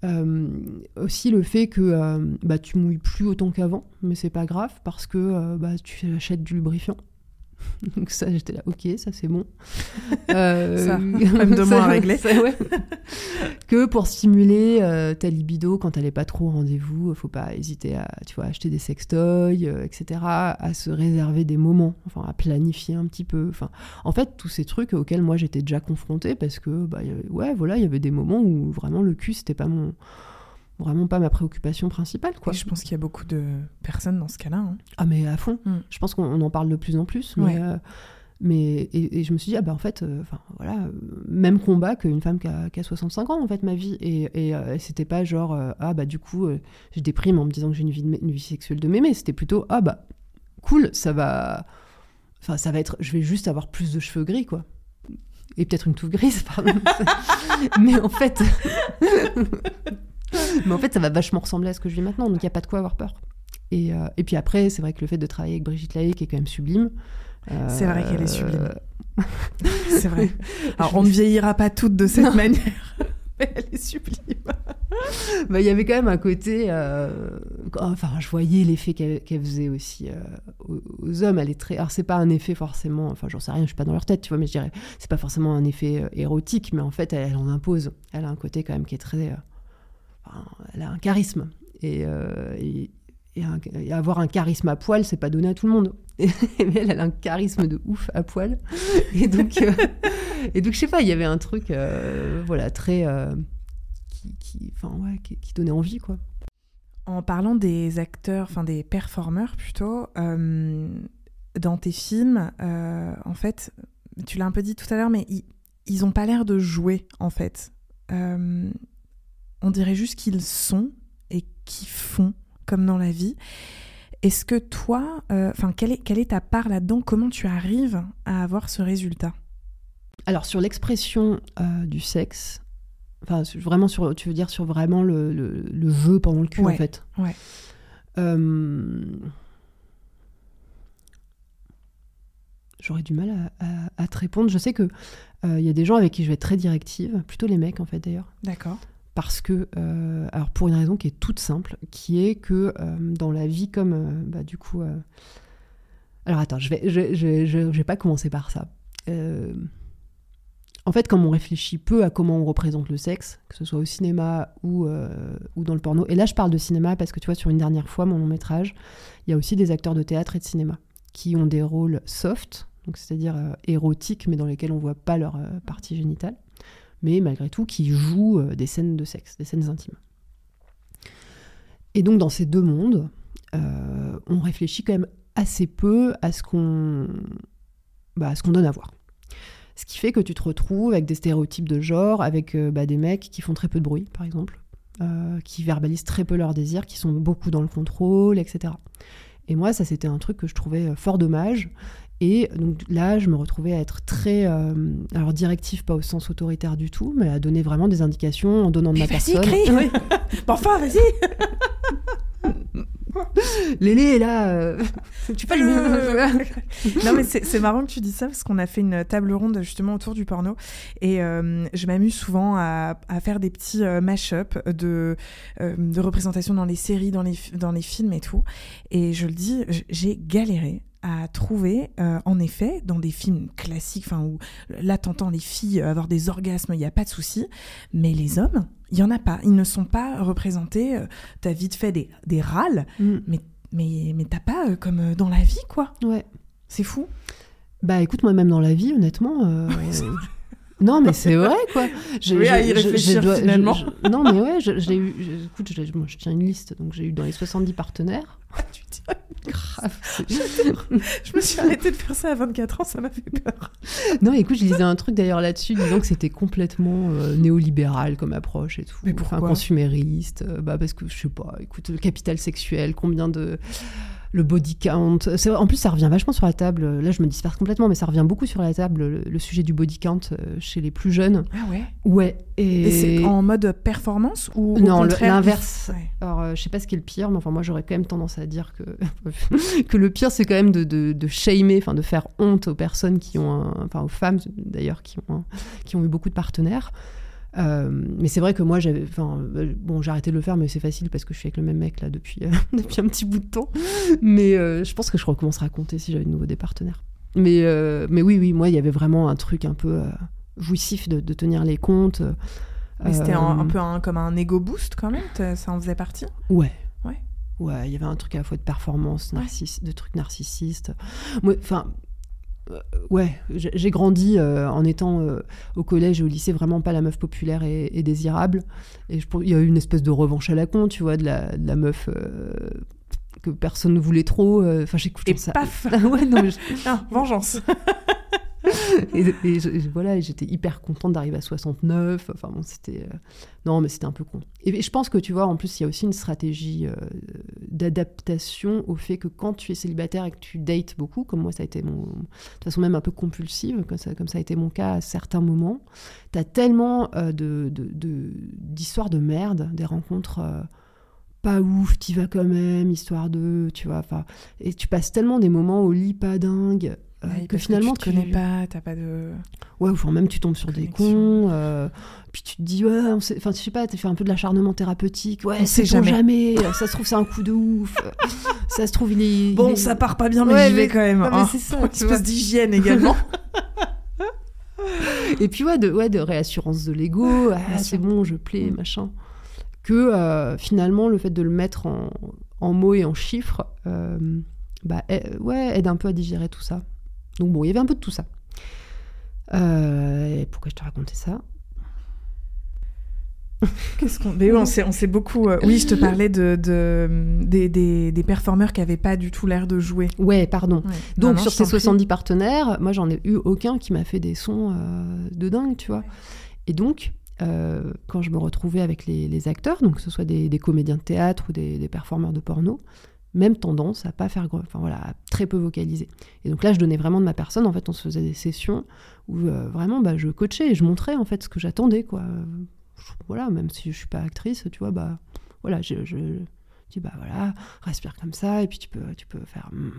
Euh, aussi le fait que euh, bah, tu mouilles plus autant qu'avant, mais c'est pas grave parce que euh, bah, tu achètes du lubrifiant. Donc ça, j'étais là, ok, ça c'est bon. Euh, Ça, problème de moins à régler. ça, ouais. que pour stimuler euh, ta libido quand elle est pas trop au rendez-vous, faut pas hésiter à, tu vois, acheter des sextoys, euh, etc., à se réserver des moments, enfin à planifier un petit peu. Enfin, en fait, tous ces trucs auxquels moi j'étais déjà confrontée parce que, bah, il ouais, voilà, il y avait des moments où vraiment le cul c'était pas mon, vraiment pas ma préoccupation principale, quoi. Et Je pense qu'il y a beaucoup de personnes dans ce cas-là. hein. Ah mais à fond. Mm. Je pense qu'on on en parle de plus en plus. Mais, Ouais. euh, mais et, et je me suis dit ah bah en fait, euh, voilà, euh, même combat qu'une femme qui a, qui a 65 ans en fait ma vie. Et, et euh, c'était pas genre ah bah du coup je déprime en me disant que j'ai une vie, une vie sexuelle de mémé. C'était plutôt ah bah cool, ça va, enfin ça va être, je vais juste avoir plus de cheveux gris quoi. Et peut-être une touffe grise, pardon. mais en fait, mais en fait, ça va vachement ressembler à ce que je vis maintenant, donc il n'y a pas de quoi avoir peur. Et, euh, et puis après, c'est vrai que le fait de travailler avec Brigitte Lahaye, qui est quand même sublime. euh, C'est vrai qu'elle est sublime. C'est vrai. Alors, on ne vieillira pas toutes de cette Non. manière. Mais elle est sublime. bah, il y avait quand même un côté. euh, enfin, je voyais l'effet qu'elle faisait aussi euh, aux, aux hommes. Elle est très. Alors, c'est pas un effet forcément. Enfin, j'en sais rien, je suis pas dans leur tête, tu vois, mais je dirais. C'est pas forcément un effet euh, érotique, mais en fait, elle, elle en impose. Elle a un côté quand même qui est très. Elle a un charisme. Et, euh, et, avoir un charisme à poil, c'est pas donné à tout le monde. Mais elle, a un charisme de ouf à poil. Et donc, euh, et donc je sais pas, il y avait un truc, euh, voilà, très. qui, qui, donnait envie, quoi. En parlant des acteurs, enfin des performeurs plutôt, dans tes films, en fait, tu l'as un peu dit tout à l'heure, mais ils, ils ont pas l'air de jouer, en fait. On dirait juste qu'ils sont et qu'ils font, comme dans la vie. Est-ce que toi, euh, enfin, quelle, est, quelle est ta part là-dedans? Comment tu arrives à avoir ce résultat? Alors, sur l'expression euh, du sexe, enfin, vraiment, sur, tu veux dire sur vraiment le, le, le jeu pendant le cul, Ouais, en fait? ouais. Euh, J'aurais du mal à, à- à te répondre. Je sais que il y a des gens avec qui je vais être très directive, plutôt les mecs en fait d'ailleurs. D'accord. Parce que, euh, alors pour une raison qui est toute simple, qui est que euh, dans la vie comme, euh, bah, du coup, alors attends, je vais, je, je, vais pas commencer par ça. En fait, comme on réfléchit peu à comment on représente le sexe, que ce soit au cinéma ou, ou dans le porno, et là je parle de cinéma parce que tu vois, sur une dernière fois, mon long métrage, il y a aussi des acteurs de théâtre et de cinéma qui ont des rôles soft, c'est-à-dire érotiques, mais dans lesquels on voit pas leur partie génitale mais malgré tout qui jouent euh, des scènes de sexe, des scènes intimes. Et donc dans ces deux mondes, euh, on réfléchit quand même assez peu à ce qu'on bah, à ce qu'on donne à voir. Ce qui fait que tu te retrouves avec des stéréotypes de genre, avec euh, bah, des mecs qui font très peu de bruit, par exemple, qui verbalisent très peu leurs désirs, qui sont beaucoup dans le contrôle, etc. Et moi, ça, c'était un truc que je trouvais fort dommage. Et donc là, je me retrouvais à être très, euh, alors directif, pas au sens autoritaire du tout, mais à donner vraiment des indications en donnant de Mais ma vas-y, personne. crie Oui. Bon, Enfin, vas-y Lélé est là. euh, tu peux le. non mais c'est marrant que tu dis ça parce qu'on a fait une table ronde justement autour du porno et euh, je m'amuse souvent à, à faire des petits euh, mash-up de, euh, de représentation dans les séries, dans les, fi- dans les films et tout. Et je le dis, j'ai galéré à trouver, euh, en effet, dans des films classiques, enfin où là t'entends les filles avoir des orgasmes, il n'y a pas de souci, mais les hommes, il y en a pas, ils ne sont pas représentés. euh, T'as vite fait des, des râles, Mm. mais mais mais t'as pas euh, comme dans la vie quoi. Ouais. C'est fou. Bah écoute, moi même dans la vie, honnêtement. euh, Non, mais c'est vrai, quoi. J'ai- Oui, à y réfléchir, dois- finalement. je- je- non, mais ouais, je- j'ai eu. je- Écoute, je, moi, je tiens une liste, donc j'ai eu dans les 70 partenaires. Tu dis, Grave. Je me suis arrêtée de faire ça à 24 ans, ça m'a fait peur. Non, écoute, je lisais un truc d'ailleurs là-dessus, disant que c'était complètement euh, néolibéral comme approche et tout. Mais pourquoi? Enfin, consumériste. euh, bah, parce que, je sais pas, écoute, le capital sexuel, combien de. Le body count. En plus, ça revient vachement sur la table. Là, je me disperse complètement, mais ça revient beaucoup sur la table, le, le sujet du body count euh, chez les plus jeunes. Ah ouais? Ouais. Et, Et c'est en mode performance ou Non, l'inverse. ouais. Alors, euh, je sais pas ce qui est le pire, mais enfin, moi, j'aurais quand même tendance à dire que, que le pire, c'est quand même de, de, de shamer, enfin, de faire honte aux personnes qui ont, un- enfin, aux femmes d'ailleurs, qui ont, un- qui ont eu beaucoup de partenaires. Euh, mais c'est vrai que moi, j'avais, enfin, euh, bon, j'ai arrêté de le faire, mais c'est facile parce que je suis avec le même mec là depuis, euh, depuis un petit bout de temps. Mais euh, je pense que je recommencerai à compter si j'avais de nouveau des partenaires. Mais, mais oui, oui, moi, il y avait vraiment un truc un peu jouissif de, de tenir les comptes. Mais c'était un, un peu un- comme un ego boost quand même, ça en faisait partie? Ouais. Ouais. Ouais, il y avait un truc à la fois de performance, Ouais. narciss- de trucs narcissistes. Enfin, ouais, j'ai grandi euh, en étant euh, au collège et au lycée vraiment pas la meuf populaire et, et désirable. Et je il y a eu une espèce de revanche à la con, tu vois, de la, de la meuf euh, que personne ne voulait trop. euh, Enfin, j'écoute Et ça. paf ouais, non, je- Ah, Vengeance et, voilà, j'étais hyper contente d'arriver à 69. Enfin bon, c'était. euh, Non, mais c'était un peu con. Et je pense que tu vois, en plus, il y a aussi une stratégie euh, d'adaptation au fait que quand tu es célibataire et que tu dates beaucoup, comme moi, ça a été mon. De façon, même un peu compulsive, comme ça, comme ça a été mon cas à certains moments, tu as tellement euh, de- de- de- d'histoires de, merde, des rencontres. pas ouf, t'y vas quand même, histoire de, tu vois, enfin, et tu passes tellement des moments au lit pas dingue, Ouais, que finalement tu te connais pas, t'as pas de... Ouais, ou enfin, même tu tombes sur des cons, euh, puis tu te dis, ouais, on sait- enfin, je sais pas, tu fais un peu de l'acharnement thérapeutique, ouais, c'est jamais. jamais, ça se trouve, c'est un coup de ouf, euh, ça se trouve, il est. il Bon, est- ça part pas bien, mais Ouais, j'y vais mais- quand même. non, mais hein. c'est ça, Une espèce d'hygiène également. Et puis, ouais, de, ouais, de réassurance de l'ego, ah, c'est bon, je plais, Mm. machin. Que euh, finalement, le fait de le mettre en, en mots et en chiffres, euh, bah, eh, ouais, aide un peu à digérer tout ça. Donc, bon, il y avait un peu de tout ça. Euh, et pourquoi je te racontais ça? Qu'est-ce qu'on... Mais oui, on s'est, on s'est beaucoup... euh, Oui, je te parlais de, de, des, des, des performeurs qui avaient pas du tout l'air de jouer. Ouais, pardon. Ouais. Donc Non, non, sur ces t'en prie. 70 partenaires, moi j'en ai eu aucun qui m'a fait des sons euh, de dingue, tu vois. Et donc, euh, quand je me retrouvais avec les, les acteurs, donc que ce soit des, des comédiens de théâtre ou des, des performeurs de porno, même tendance à pas faire, enfin voilà, à très peu vocaliser. Et donc là, je donnais vraiment de ma personne. En fait, on se faisait des sessions où euh, vraiment, bah, je coachais et je montrais en fait ce que j'attendais, quoi. Euh, Voilà, même si je suis pas actrice, tu vois, bah voilà, je, je dis bah voilà, respire comme ça et puis tu peux, tu peux faire, mm,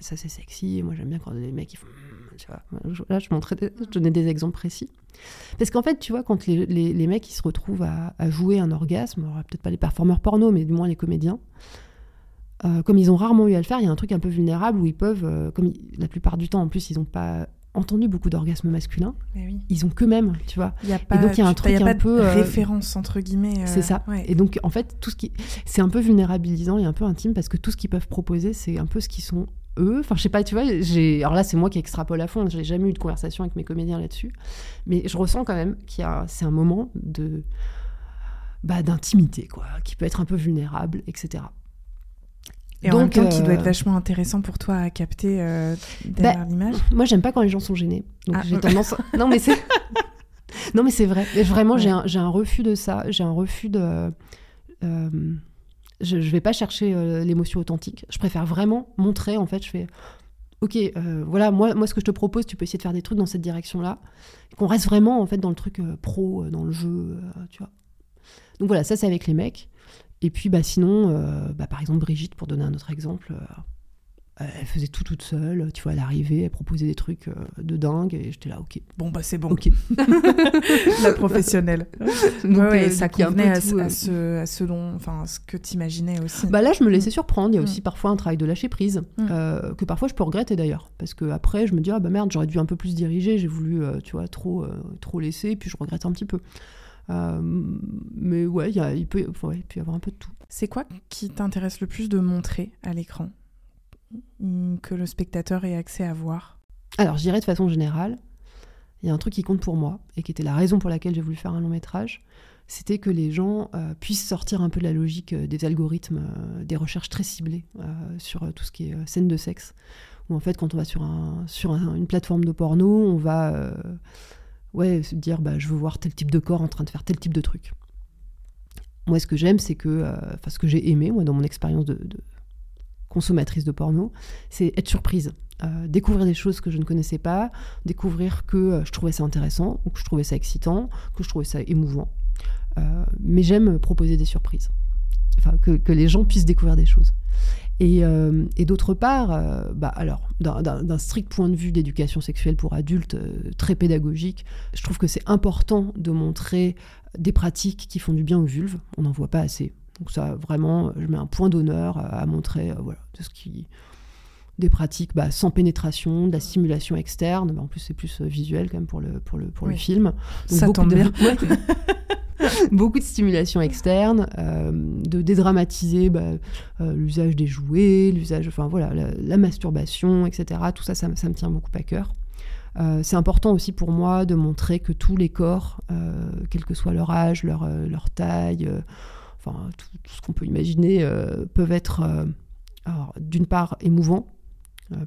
ça c'est sexy. Moi j'aime bien quand les mecs ils font, mm, tu vois. Là, je montrais, des- je donnais des exemples précis. Parce qu'en fait, tu vois, quand les, les, mecs ils se retrouvent à, jouer un orgasme, peut-être pas les performeurs porno, mais du moins les comédiens. Euh, comme ils ont rarement eu à le faire, il y a un truc un peu vulnérable où ils peuvent, euh, comme ils- la plupart du temps en plus, ils n'ont pas entendu beaucoup d'orgasmes masculins, oui. ils ont que même, tu vois. Il y a pas, donc, il y a un truc y a un pas peu, de euh, référence, entre guillemets. euh, C'est ça. ouais. Et donc, en fait, tout ce qui. C'est un peu vulnérabilisant et un peu intime parce que tout ce qu'ils peuvent proposer, c'est un peu ce qu'ils sont eux. Enfin, je sais pas, tu vois, j'ai. Alors là, c'est moi qui extrapole à fond. J'ai jamais eu de conversation avec mes comédiens là-dessus. Mais je ressens quand même qu'il y a. C'est un moment de. Bah, d'intimité, quoi, qui peut être un peu vulnérable, etc. Et en même Donc, temps, qui doit euh, être vachement intéressant pour toi à capter euh, derrière l'image. Moi, j'aime pas quand les gens sont gênés. Donc, Ah. j'ai tendance. non, mais c'est. non, mais c'est vrai. Et Vraiment, j'ai un, refus de ça. J'ai un refus de. euh, Je, je vais pas chercher euh, l'émotion authentique. Je préfère vraiment montrer, en fait, je fais, ok, euh, voilà, moi, moi, ce que je te propose, tu peux essayer de faire des trucs dans cette direction-là, qu'on reste vraiment, en fait, dans le truc euh, pro, euh, dans le jeu, euh, tu vois. Donc voilà, ça, c'est avec les mecs. Et puis, bah, sinon, euh, bah, par exemple, Brigitte, pour donner un autre exemple, euh, elle faisait tout toute seule, tu vois, elle arrivait, elle proposait des trucs euh, de dingue, et j'étais là, ok, Bon, bah c'est bon. ok. La professionnelle. Donc, Ouais, ouais, ça convenait à, tout, à ce, à ce dont, enfin, ce que t'imaginais aussi. Bah là, je me laissais Mm. surprendre. Il y a Mm. aussi parfois un travail de lâcher prise, Mm. que parfois je peux regretter d'ailleurs. Parce que après, je me dis, ah bah merde, j'aurais dû un peu plus diriger, j'ai voulu, tu vois, trop, trop laisser, puis je regrette un petit peu. Euh, mais ouais, il y a- il peut, ouais, il peut y avoir un peu de tout. C'est quoi qui t'intéresse le plus de montrer à l'écran que le spectateur ait accès à voir? Alors, je dirais de façon générale, il y a un truc qui compte pour moi, et qui était la raison pour laquelle j'ai voulu faire un long métrage, c'était que les gens euh, puissent sortir un peu de la logique euh, des algorithmes, euh, des recherches très ciblées sur tout ce qui est scène de sexe. Où en fait, quand on va sur, un, sur un- une plateforme de porno, on va ouais, se dire bah, je veux voir tel type de corps en train de faire tel type de truc. Moi, ce que j'aime, c'est que, euh, enfin, ce que j'ai aimé, moi, dans mon expérience de, consommatrice de porno, c'est être surprise. Euh, découvrir des choses que je ne connaissais pas, découvrir que euh, je trouvais ça intéressant, ou que je trouvais ça excitant, que je trouvais ça émouvant. Mais j'aime proposer des surprises. Enfin, que, que les gens puissent découvrir des choses. Et, euh, et d'autre part, euh, bah alors, d'un- strict point de vue d'éducation sexuelle pour adultes, euh, très pédagogique, je trouve que c'est important de montrer des pratiques qui font du bien aux vulves. On n'en voit pas assez. Donc ça, vraiment, je mets un point d'honneur à, montrer voilà, de ce qui des pratiques bah, sans pénétration, de la stimulation externe. Bah, en plus, c'est plus euh, visuel quand même pour le, pour le, pour le film. Donc, Ça tombe de- bien. Ouais. beaucoup de stimulation externe, euh, de dédramatiser bah, euh, l'usage des jouets, l'usage, enfin voilà, la, la masturbation, etc. Tout ça, ça, me- ça me tient beaucoup à cœur. Euh, c'est important aussi pour moi de montrer que tous les corps, quel que soit leur âge, leur, leur taille, enfin tout, tout ce qu'on peut imaginer, peuvent être alors, d'une part émouvants,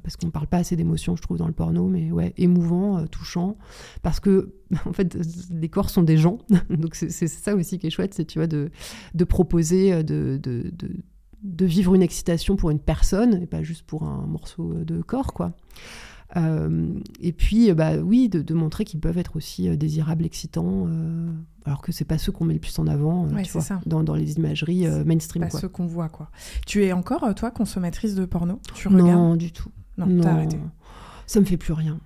parce qu'on ne parle pas assez d'émotions, je trouve, dans le porno, mais ouais, émouvant, euh, touchant, parce que, en fait, les corps sont des gens, donc c'est ça aussi qui est chouette, c'est, tu vois, de, proposer, euh, de vivre une excitation pour une personne, et pas juste pour un morceau de corps, quoi. Euh, et puis, euh, bah oui, de, de montrer qu'ils peuvent être aussi euh, désirables, excitants, alors que c'est pas ceux qu'on met le plus en avant, Ouais, tu c'est vois, ça. dans, dans les imageries euh, mainstream, Pas quoi. ceux qu'on voit, quoi. Tu es encore, toi, consommatrice de porno? Tu regardes? Non, du tout. Non, t'as arrêté. Ça me fait plus rien.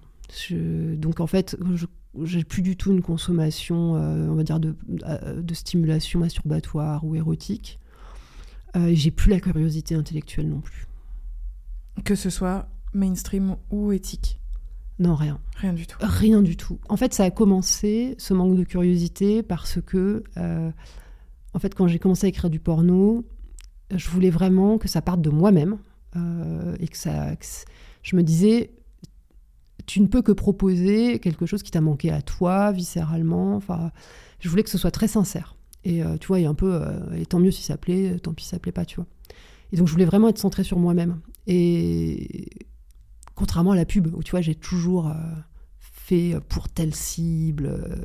Je- Donc en fait, je j'ai plus du tout une consommation, euh, on va dire, de, de stimulation masturbatoire ou érotique. Euh, j'ai plus la curiosité intellectuelle non plus. Que ce soit mainstream ou éthique Non, rien. Rien du tout. Rien du tout. En fait, ça a commencé, ce manque de curiosité, parce que, euh, en fait, quand j'ai commencé à écrire du porno, je voulais vraiment que ça parte de moi-même. euh, et que ça. que je me disais, tu ne peux que proposer quelque chose qui t'a manqué à toi, viscéralement. Enfin, je voulais que ce soit très sincère. Et euh, tu vois, il y a un peu. et tant mieux si ça plaît, tant pis si ça plaît pas, tu vois. Et donc, je voulais vraiment être centrée sur moi-même. Et contrairement à la pub, où tu vois, j'ai toujours euh, fait pour telle cible. euh,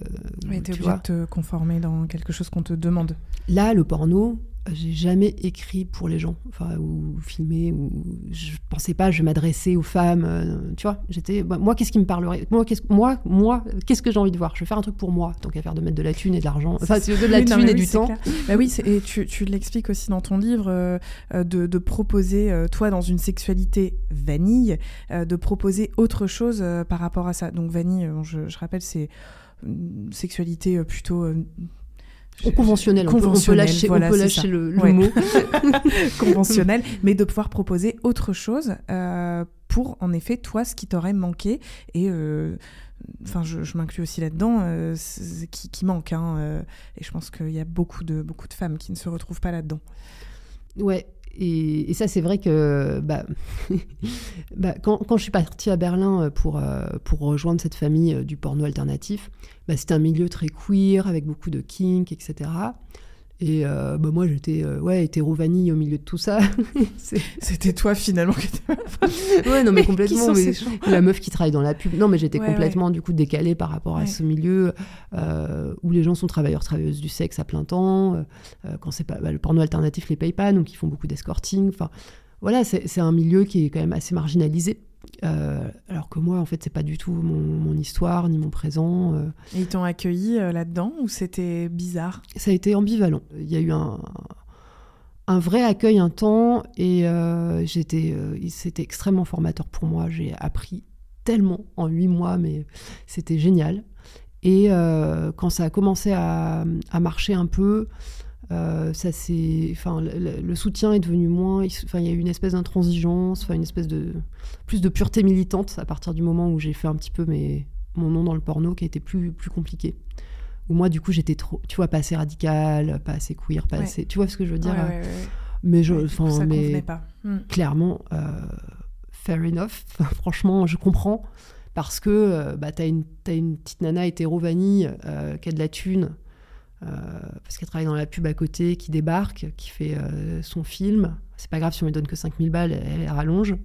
t'es tu obligé vois. de te conformer dans quelque chose qu'on te demande. Là, le porno, j'ai jamais écrit pour les gens, enfin, ou filmé, ou je pensais pas je m'adresser aux femmes, euh, tu vois. J'étais, bah, moi, qu'est-ce qui me parlerait? Moi, qu'est-ce, moi, moi, qu'est-ce que j'ai envie de voir? Je vais faire un truc pour moi, tant qu'à faire de mettre de la thune et de l'argent, enfin, de la Oui, thune et oui, du temps. clair. Bah oui, et tu, tu l'expliques aussi dans ton livre, euh, de, de proposer, euh, toi, dans une sexualité vanille, de proposer autre chose par rapport à ça. Donc vanille, je, je rappelle, c'est une sexualité plutôt... Ou conventionnel, on peut- on peut Conventionnelle, lâcher, on peut le, le Ouais. mot. conventionnel, mais de pouvoir proposer autre chose euh, pour, en effet, toi, ce qui t'aurait manqué. Et euh, enfin, je, je m'inclus aussi là-dedans, euh, qui, qui manque. hein, euh, et je pense qu'il y a beaucoup de, beaucoup de femmes qui ne se retrouvent pas là-dedans. Ouais. Et, ça, c'est vrai que bah, bah, quand, je suis partie à Berlin euh, pour, euh, pour rejoindre cette famille euh, du porno alternatif, bah, c'était un milieu très queer, avec beaucoup de kink, etc. Et euh, bah, moi, j'étais euh, ouais, hétéro-vanille au milieu de tout ça. C'était toi finalement qui étais. ouais, non, mais, complètement. la meuf qui travaille dans la pub. Non, mais j'étais complètement du coup décalée par rapport à ce milieu euh, où les gens sont travailleurs, travailleuses du sexe à plein temps. quand c'est pas bah, le porno alternatif les paye pas, donc ils font beaucoup d'escorting. Enfin, voilà, c'est un milieu qui est quand même assez marginalisé. Euh, alors que moi, en fait, c'est pas du tout mon, histoire ni mon présent. Euh. Et ils t'ont accueilli euh, là-dedans ou c'était bizarre? Ça a été ambivalent. Il y a eu un, un vrai accueil un temps et j'étais, c'était extrêmement formateur pour moi. J'ai appris tellement en huit mois, mais c'était génial. Et quand ça a commencé à, à marcher un peu, euh, ça c'est, enfin, le, soutien est devenu moins. Enfin, il y a eu une espèce d'intransigeance, enfin, une espèce de plus de pureté militante à partir du moment où j'ai fait un petit peu mes, mon nom dans le porno, qui a été plus plus compliqué. Où moi, du coup, j'étais trop, tu vois, pas assez radical, pas assez queer, pas assez. Tu vois ce que je veux dire Mais je, enfin, mais pas. Hmm. clairement, euh, fair enough. franchement, je comprends parce que euh, bah, t'as une, as une petite nana hétéro vanille qui a de la thune parce qu'elle travaille dans la pub à côté, qui débarque, qui fait euh, son film. C'est pas grave si on lui donne que 5000 balles, elle, rallonge.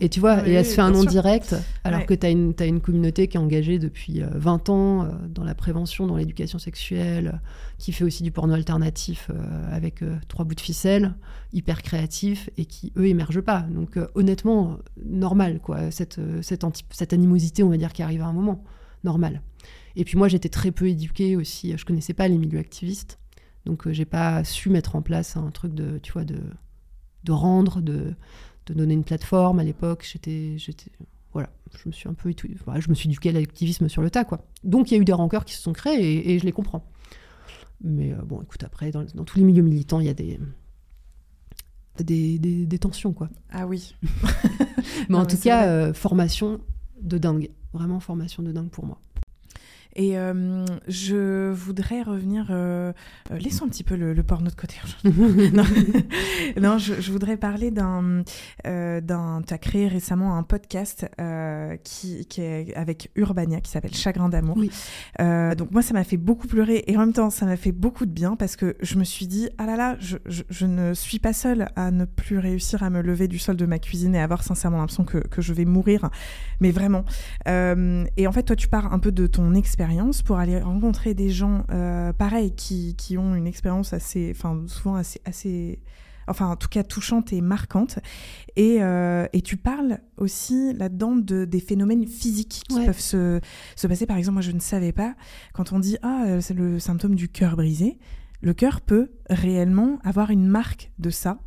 Et tu vois, et elle se fait un nom direct, alors que tu as une, as une communauté qui est engagée depuis 20 euh, ans dans la prévention, dans l'éducation sexuelle, qui fait aussi du porno alternatif avec trois bouts de ficelle, hyper créatif, et qui, eux, émergent pas. Donc, honnêtement, normal, quoi, cette, cette, cette animosité, on va dire, qui arrive à un moment. Normal. Et puis moi, j'étais très peu éduquée aussi. Je connaissais pas les milieux activistes. Donc, euh, j'ai pas su mettre en place un truc de, tu vois, de, de rendre, de, de donner une plateforme à l'époque. J'étais, j'étais, voilà, je me suis un peu, je me suis éduquée à l'activisme sur le tas, quoi. Donc, il y a eu des rancœurs qui se sont créés et, je les comprends. Mais euh, bon, écoute, après, dans, tous les milieux militants, il y a des, des, des, tensions, quoi. Ah oui. mais en tout cas, euh, formation de dingue. Vraiment formation de dingue pour moi. Et euh, je voudrais revenir. Euh, euh, laissons un petit peu le, porno de côté. non, je, voudrais parler d'un. d'un tu as créé récemment un podcast qui, qui, est avec Urbania qui s'appelle Chagrin d'amour. donc, moi, ça m'a fait beaucoup pleurer et en même temps, ça m'a fait beaucoup de bien parce que je me suis dit ah là là, je, je, ne suis pas seule à ne plus réussir à me lever du sol de ma cuisine et avoir sincèrement l'impression que, que, je vais mourir. Mais vraiment. et en fait, toi, tu pars un peu de ton expérience pour aller rencontrer des gens euh, pareils qui, qui, ont une expérience assez, enfin souvent assez, assez, enfin en tout cas touchante et marquante. Et, euh, et tu parles aussi là-dedans de, des phénomènes physiques qui peuvent se, se, passer. Par exemple, moi je ne savais pas, quand on dit ah euh, c'est le symptôme du cœur brisé, le cœur peut réellement avoir une marque de ça.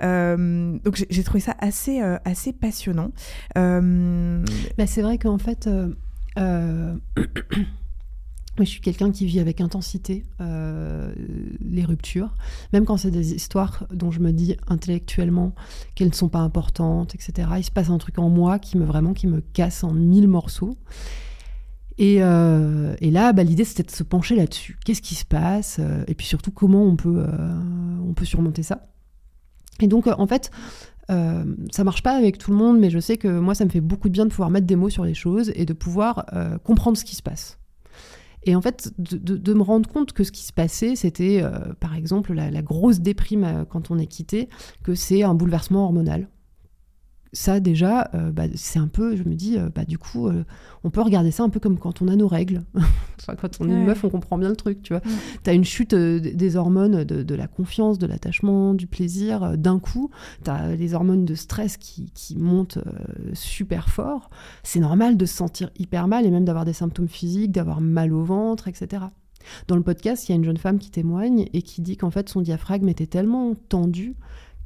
donc j'ai trouvé ça assez, assez passionnant. Bah, c'est vrai qu'en fait, euh, je suis quelqu'un qui vit avec intensité euh, les ruptures, même quand c'est des histoires dont je me dis intellectuellement qu'elles ne sont pas importantes, etc. Il se passe un truc en moi qui me vraiment qui me casse en mille morceaux. Et, euh, là, bah, l'idée c'était de se pencher là-dessus. Qu'est-ce qui se passe? Et puis surtout comment on peut, on peut surmonter ça? Et donc en fait, euh, ça marche pas avec tout le monde, mais je sais que moi, ça me fait beaucoup de bien de pouvoir mettre des mots sur les choses et de pouvoir euh, comprendre ce qui se passe. Et en fait, de, me rendre compte que ce qui se passait, c'était euh, par exemple la, la grosse déprime quand on est quitté, que c'est un bouleversement hormonal ça déjà, euh, bah, c'est un peu, je me dis, euh, bah, du coup, euh, on peut regarder ça un peu comme quand on a nos règles. quand on est une meuf, on comprend bien le truc, tu vois. Tu as une chute des hormones, de, la confiance, de l'attachement, du plaisir, d'un coup. Tu as les hormones de stress qui, qui montent super fort. C'est normal de se sentir hyper mal et même d'avoir des symptômes physiques, d'avoir mal au ventre, etc. Dans le podcast, il y a une jeune femme qui témoigne et qui dit qu'en fait, son diaphragme était tellement tendu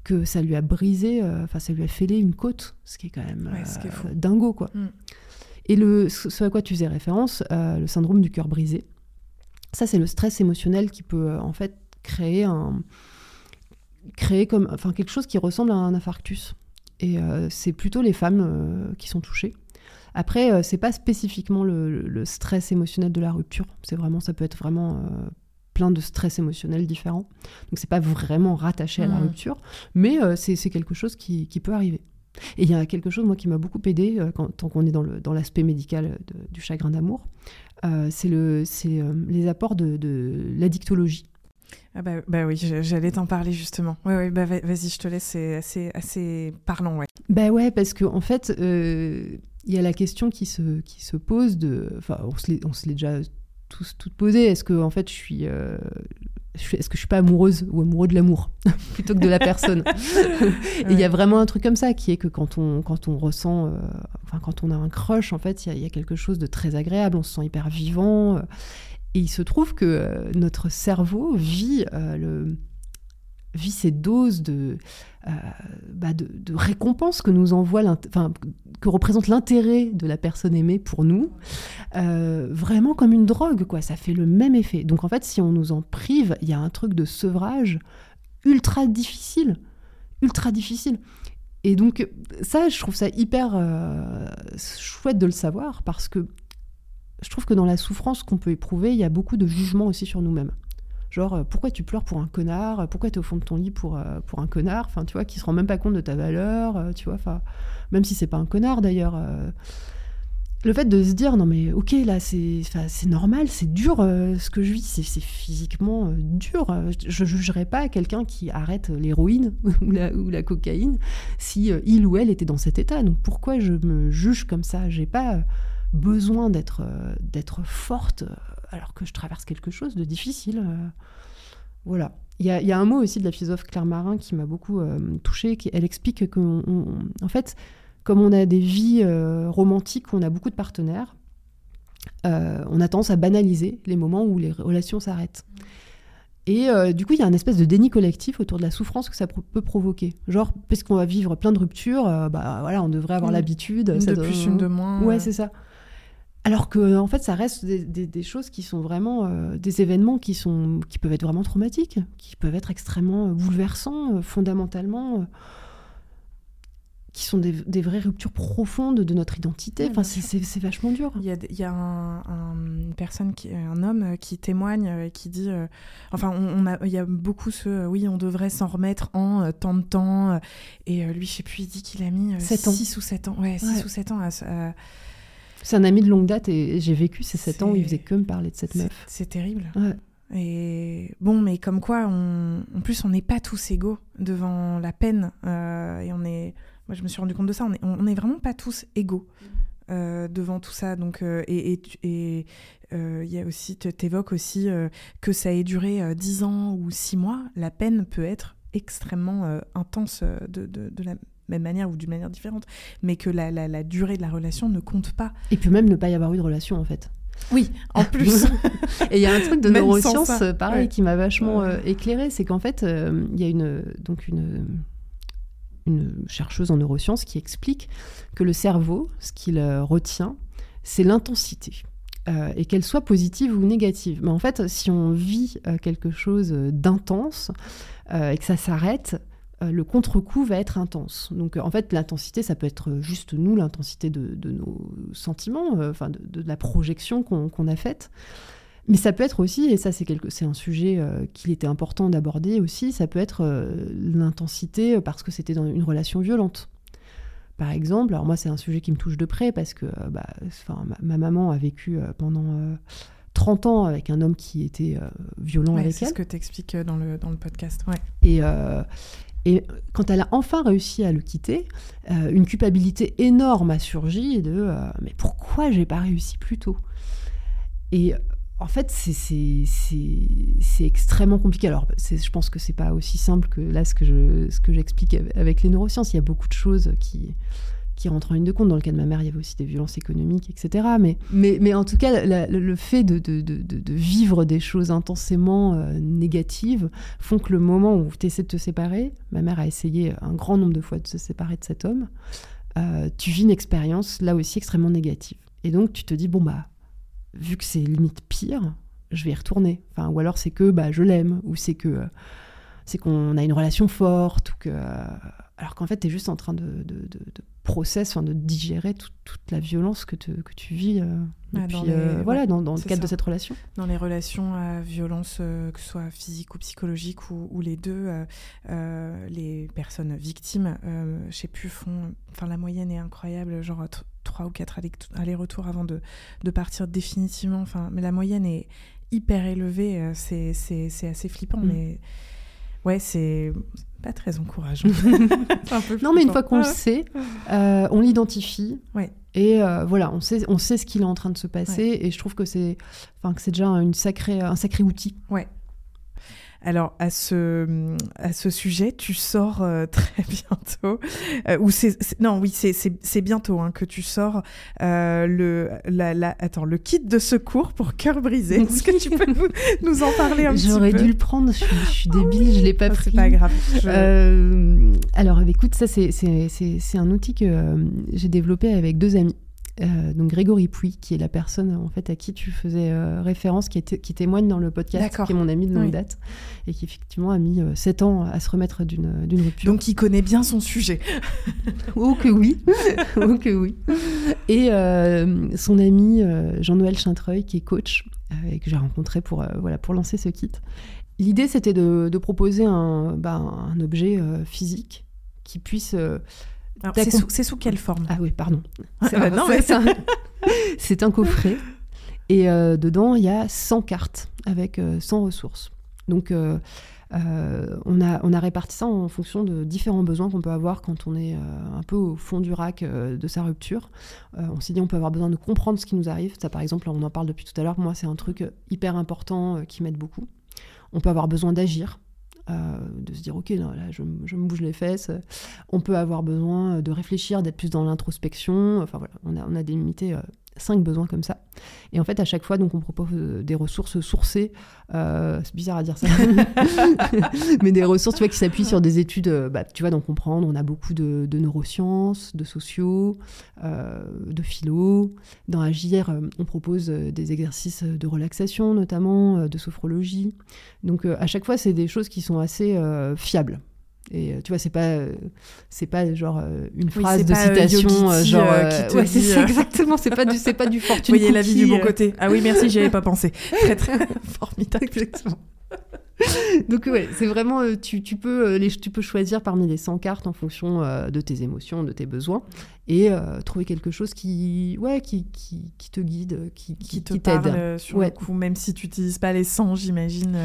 que ça lui a brisé, euh, enfin ça lui a fêlé une côte, ce qui est quand même euh, dingo quoi. Mm. Et le, ce à quoi tu faisais référence, euh, le syndrome du cœur brisé, ça c'est le stress émotionnel qui peut en fait créer un créer comme enfin quelque chose qui ressemble à un infarctus. Et c'est plutôt les femmes qui sont touchées. Après, c'est pas spécifiquement le, le, stress émotionnel de la rupture. C'est vraiment, ça peut être vraiment plein de stress émotionnels différents. Donc c'est pas vraiment rattaché à la mmh. rupture, mais euh, c'est quelque chose qui, peut arriver. Et il y a quelque chose, moi, qui m'a beaucoup aidé, euh, quand, tant qu'on est dans l'aspect dans médical du chagrin d'amour, euh, c'est le, les apports de, de l'addictologie. Ah bah, bah oui, j'allais t'en parler justement. Oui, ouais, bah vas-y, je te laisse, c'est assez, assez parlant, ouais. Bah ouais, parce qu'en en fait, il y a la question qui se, qui se pose de... Enfin, on se l'est déjà tous toutes. Est-ce que en fait je suis, euh, est-ce que je suis pas amoureuse ou amoureux de l'amour plutôt que de la personne? Et il y a vraiment un truc comme ça qui est que quand on quand on ressent, euh, enfin quand on a un crush, en fait, il y, a quelque chose de très agréable. On se sent hyper vivant. Euh, et il se trouve que notre cerveau vit le vit ces doses de, euh, bah de, de, récompense que nous envoie, enfin, que représente l'intérêt de la personne aimée pour nous, euh, vraiment comme une drogue, quoi. Ça fait le même effet. Donc en fait, si on nous en prive, il y a un truc de sevrage ultra difficile, ultra difficile. Et donc ça, je trouve ça hyper euh, chouette de le savoir parce que je trouve que dans la souffrance qu'on peut éprouver, il y a beaucoup de jugement aussi sur nous-mêmes. Genre, euh, pourquoi tu pleures pour un connard? Pourquoi tu es au fond de ton lit pour, euh, pour un connard? Enfin, tu vois, qui se rend même pas compte de ta valeur, euh, tu vois, enfin, même si c'est pas un connard d'ailleurs. le fait de se dire, non mais ok, là, c'est normal, c'est dur ce que je vis, c'est physiquement dur. Je jugerais pas quelqu'un qui arrête l'héroïne ou la, ou la cocaïne si il ou elle était dans cet état. Donc pourquoi je me juge comme ça? J'ai pas besoin d'être d'être forte alors que je traverse quelque chose de difficile. Euh, voilà. Il y, a, un mot aussi de la philosophe Claire Marin qui m'a beaucoup euh, touchée. Qui, elle explique qu'en en fait, comme on a des vies euh, romantiques, on a beaucoup de partenaires, on a tendance à banaliser les moments où les relations s'arrêtent. Et du coup, il y a un espèce de déni collectif autour de la souffrance que ça peut provoquer. Genre, parce qu'on va vivre plein de ruptures, bah voilà, on devrait avoir l'habitude. Une de plus, une de moins. Ouais, c'est ça. Alors que en fait, ça reste des, choses qui sont vraiment euh, des événements qui sont qui peuvent être vraiment traumatiques, qui peuvent être extrêmement euh, bouleversants, euh, fondamentalement, qui sont des, vraies ruptures profondes de notre identité. enfin, c'est vachement dur. Il y a, une personne, qui, un homme qui témoigne et qui dit, enfin, on, a, il y a beaucoup ce, oui, on devrait s'en remettre en tant de temps. Et lui, je sais plus, il dit qu'il a mis 6 ou 7 ans, ouais, 6 ou 7 ans à c'est un ami de longue date et j'ai vécu ces sept ans où il faisait que me parler de cette meuf. C'est terrible. Et bon, mais comme quoi, en plus, on n'est pas tous égaux devant la peine. Euh, et on est, moi, je me suis rendu compte de ça. On n'est vraiment pas tous égaux euh, devant tout ça. Donc, euh, et il y a aussi, tu évoques aussi que ça ait duré dix ans ou six mois. La peine peut être extrêmement intense de, de, de la même manière ou d'une manière différente, mais que la, la, durée de la relation ne compte pas. Et puis même ne pas y avoir eu de relation en fait. Oui, en plus. et il y a un truc de neurosciences, pareil, qui m'a vachement euh, éclairé, c'est qu'en fait, euh, il y a une, donc une, une chercheuse en neurosciences qui explique que le cerveau, ce qu'il euh, retient, c'est l'intensité. et qu'elle soit positive ou négative. Mais en fait, si on vit quelque chose d'intense et que ça s'arrête, euh, le contre-coup va être intense. Donc en fait, l'intensité, ça peut être juste nous, l'intensité de, nos sentiments, euh, enfin de, la projection qu'on a faite. Mais ça peut être aussi, et ça c'est un sujet euh, qu'il était important d'aborder aussi, ça peut être l'intensité parce que c'était dans une relation violente. Par exemple, alors moi c'est un sujet qui me touche de près parce que bah, ma, maman a vécu pendant 30 ans avec un homme qui était violent avec elle. C'est ce que tu expliques dans le, dans le podcast. Ouais. Et, et quand elle a enfin réussi à le quitter, euh, une culpabilité énorme a surgi de euh, mais pourquoi j'ai pas réussi plus tôt? Et en fait, c'est extrêmement compliqué. Alors, je pense que c'est pas aussi simple que là ce que j'explique avec les neurosciences. Il y a beaucoup de choses qui, qui rentre en ligne de compte. Dans le cas de ma mère, il y avait aussi des violences économiques, etc. Mais, mais, mais en tout cas, le fait de, de, de, vivre des choses intensément euh, négatives font que le moment où tu essaies de te séparer, ma mère a essayé un grand nombre de fois de se séparer de cet homme, euh, tu vis une expérience là aussi extrêmement négative. Et donc tu te dis, bon, bah, vu que c'est limite pire, je vais y retourner. Enfin, ou alors c'est que bah, je l'aime, ou c'est que c'est qu'on a une relation forte, ou que. Alors qu'en fait, tu es juste en train de process, enfin, de digérer toute, toute la violence que, te- que tu vis euh, Ah, dans les- euh, voilà, ouais, dans, dans le cadre de cette relation. dans les relations à violence, euh, que ce soit physique ou psychologique, ou, ou les deux, les personnes victimes, je sais plus, font. Enfin, la moyenne est incroyable, genre trois ou quatre allers- allers-retours avant de, de partir définitivement. Enfin, mais la moyenne est hyper élevée, c'est assez flippant, Mm. mais ouais, c'est pas très encourageant. C'est un peu Non, mais une fois qu'on le sait, euh, on l'identifie. Ouais. Et euh, voilà, on sait, on sait ce qu'il est en train de se passer. Et je trouve que c'est, enfin, que c'est déjà une sacrée, un sacré outil. Alors, à ce, à ce sujet, tu sors euh, très bientôt. euh, ou c'est, non, oui, c'est, bientôt hein, que tu sors euh, le, la, la- attends, le kit de secours pour cœur brisé. Est-ce que tu peux nous, nous en parler un petit peu J'aurais dû le prendre. Je suis, je suis débile, je l'ai pas Ah, pris. C'est pas grave. je- alors, écoute, ça, c'est- un outil que j'ai développé avec deux amis. Euh, donc Grégory Pouy, qui est la personne en fait à qui tu faisais euh, référence, qui, témoigne dans le podcast, qui est mon ami de longue Oui. date, et qui effectivement a mis 7 ans à se remettre d'une d'une rupture. Donc, il connaît bien son sujet. Oh que oui, oh que oui. Et euh, son ami euh, Jean-Noël Chintreuil, qui est coach, euh, et que j'ai rencontré pour, euh, voilà, pour lancer ce kit. L'idée, c'était de, de proposer un, bah, un objet euh, physique qui puisse... c'est, sous, quelle forme? Ah oui, pardon. Ah mais- c'est un... coffret. Et euh, dedans, il y a 100 cartes avec euh, 100 ressources. Donc, euh, euh, on, a, on a réparti ça en fonction de différents besoins qu'on peut avoir quand on est un peu au fond du rack de sa rupture. On s'est dit on peut avoir besoin de comprendre ce qui nous arrive. Ça, par exemple, on en parle depuis tout à l'heure. Moi, c'est un truc hyper important qui m'aide beaucoup. On peut avoir besoin d'agir. Euh, de se dire ok là je, je me bouge les fesses. On peut avoir besoin de réfléchir d'être plus dans l'introspection. Enfin voilà on a, on a délimité euh, cinq besoins comme ça. Et en fait à chaque fois donc on propose euh, des ressources sourcées euh, c'est bizarre à dire ça. Mais des ressources tu vois qui s'appuient sur des études euh, bah, tu vois d'en comprendre. On a beaucoup de, neurosciences de sociaux de philo. Dans agir on propose des exercices de relaxation notamment de sophrologie. Donc à chaque fois c'est des choses qui sont assez fiables et euh, tu vois, c'est pas, euh, c'est pas genre euh, une phrase de citation, euh, genre. euh, qui te ouais, dit, exactement, c'est pas du, c'est pas du fortune voyez la vie du bon côté. Ah oui, merci, j'y avais pas pensé. Très, très formidable. Exactement. Donc ouais, c'est vraiment euh, tu, tu peux euh, les, tu peux choisir parmi les 100 cartes en fonction euh, de tes émotions, de tes besoins et euh, trouver quelque chose qui ouais qui, qui, qui te guide, qui, qui qui, te parle sur Ouais. le coup, même si tu n'utilises pas les 100, j'imagine.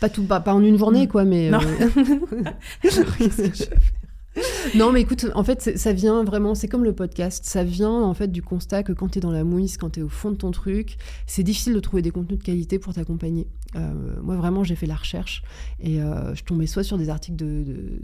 Pas tout pas, pas en une journée Mm. quoi mais Non. euh, Non, mais écoute, en fait, ça vient vraiment, c'est comme le podcast, ça vient en fait du constat que quand tu dans la mouise, quand tu au fond de ton truc, c'est difficile de trouver des contenus de qualité pour t'accompagner. Euh, moi, vraiment, j'ai fait la recherche et euh, je tombais soit sur des articles de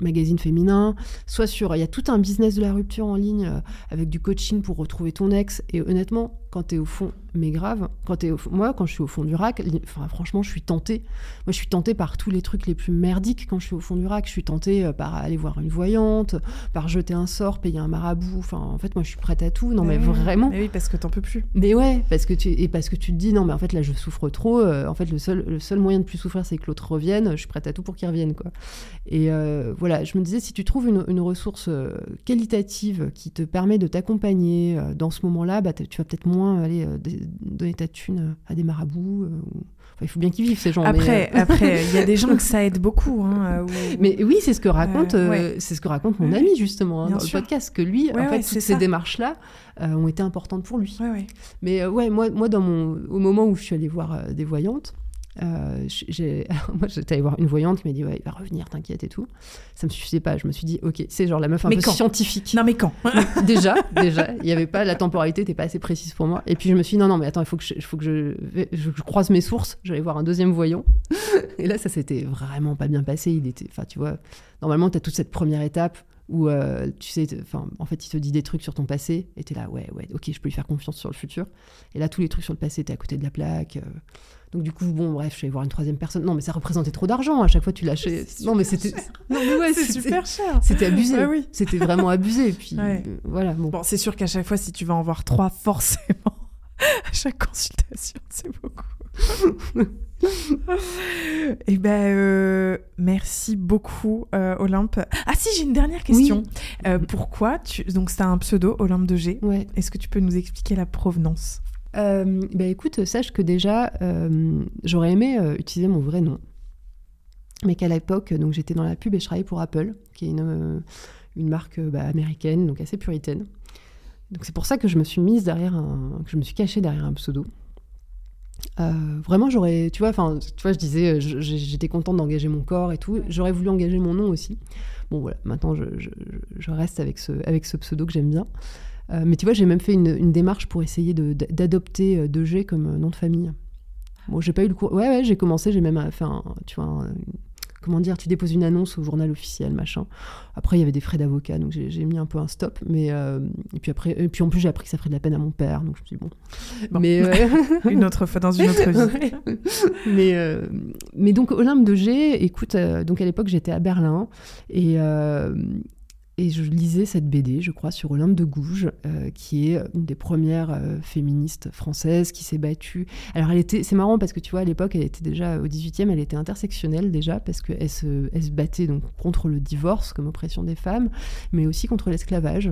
magazines féminins, soit sur. Il y a tout un business de la rupture en ligne euh, avec du coaching pour retrouver ton ex. Et honnêtement, quand tu es au fond, mais grave, quand t'es au fond- moi, quand je suis au fond du rack, enfin, franchement, je suis tentée. Moi, je suis tentée par tous les trucs les plus merdiques quand je suis au fond du rack. Je suis tentée euh, par aller voir une voyante, par jeter un sort, payer un marabout. Enfin, en fait, moi, je suis prête à tout. Non, mais vraiment. Mais oui, parce que t'en peux plus. Mais ouais, parce que tu et parce que tu te dis non, mais en fait là je souffre trop. euh, en fait le seul le seul moyen de plus souffrir c'est que l'autre revienne. Je suis prête à tout pour qu'il revienne quoi. Et euh, voilà, je me disais si tu trouves une, une ressource qualitative qui te permet de t'accompagner dans ce moment-là, bah, tu vas peut-être moins aller euh, donner ta thune euh, à des marabouts. euh, enfin, il faut bien qu'ils vivent ces gens. Après, euh, après, il y a des gens que ça aide beaucoup. Hein, euh, où- mais oui, c'est ce que raconte, Euh, euh, c'est ce que raconte mon ami justement hein, dans sûr. le podcast, que lui, Ouais, en fait, ouais, c'est toutes ces ça. démarches-là euh, ont été importantes pour lui. Mais euh, ouais, moi, moi dans mon, au moment où je suis allée voir euh, des voyantes, euh, moi j'étais allée voir une voyante qui m'a dit ouais il va revenir, t'inquiète et tout. Ça me suffisait pas. Je me suis dit ok, c'est genre la meuf un Mais peu quand? scientifique. Non, mais quand? Déjà, déjà, il y avait pas la temporalité, n'était pas assez précise pour moi. Et puis je me suis dit non non mais attends, il faut que je, faut que je, vais- je, je croise mes sources. J'allais voir un deuxième voyant. Et là ça s'était vraiment pas bien passé. Il était, enfin tu vois, normalement tu as toute cette première étape où euh, tu sais, enfin en fait il te dit des trucs sur ton passé et t'es là ouais ouais ok je peux lui faire confiance sur le futur. Et là tous les trucs sur le passé t'es à côté de la plaque. euh. Donc du coup bon bref je allée voir une troisième personne. Non mais ça représentait trop d'argent à chaque fois tu lâchais. Non mais c'était non mais ouais C'est super cher. c'était abusé. Ouais, oui. C'était vraiment abusé. Et puis Ouais. euh, voilà bon. Bon, c'est sûr qu'à chaque fois, si tu vas en voir trois, forcément, à chaque consultation, c'est beaucoup. Eh ben, euh, merci beaucoup, euh, Olympe. Ah si, j'ai une dernière question. Euh, pourquoi tu... Donc, c'est un pseudo, Olympe de G. Ouais. Est-ce que tu peux nous expliquer la provenance? Bah écoute, sache que déjà, euh, j'aurais aimé euh, utiliser mon vrai nom. Mais qu'à l'époque, donc j'étais dans la pub et je travaillais pour Apple, qui est une, euh, une marque euh, bah, américaine, donc assez puritaine. Donc c'est pour ça que je me suis mise derrière un, que je me suis cachée derrière un pseudo. Euh, vraiment, j'aurais, tu vois, enfin, tu vois, je disais, euh, j'étais contente d'engager mon corps et tout. J'aurais voulu engager mon nom aussi. Bon voilà, maintenant je, je- je reste avec ce, avec ce pseudo que j'aime bien. Euh, mais tu vois, j'ai même fait une, une démarche pour essayer de- d'adopter euh, 2G comme euh, nom de famille. Bon, j'ai pas eu le cours. Ouais, ouais, j'ai commencé, j'ai même fait un, tu vois, un- comment dire, tu déposes une annonce au journal officiel, machin. Après, il y avait des frais d'avocat, donc j'ai mis un peu un stop. Mais euh, et puis après, et puis en plus, j'ai appris que ça ferait de la peine à mon père, donc je me suis dit bon. Bon. Mais euh, Une autre fois dans une autre vie. Ouais. mais, euh, mais donc Olympe de G, écoute, donc à l'époque j'étais à Berlin et, et je lisais cette BD, je crois, sur Olympe de Gouges, euh, qui est une des premières euh, féministes françaises qui s'est battue. Alors elle était, c'est marrant parce que tu vois, à l'époque, elle était déjà au 18e, elle était intersectionnelle déjà parce qu'elle se, elle se battait donc contre le divorce comme oppression des femmes, mais aussi contre l'esclavage.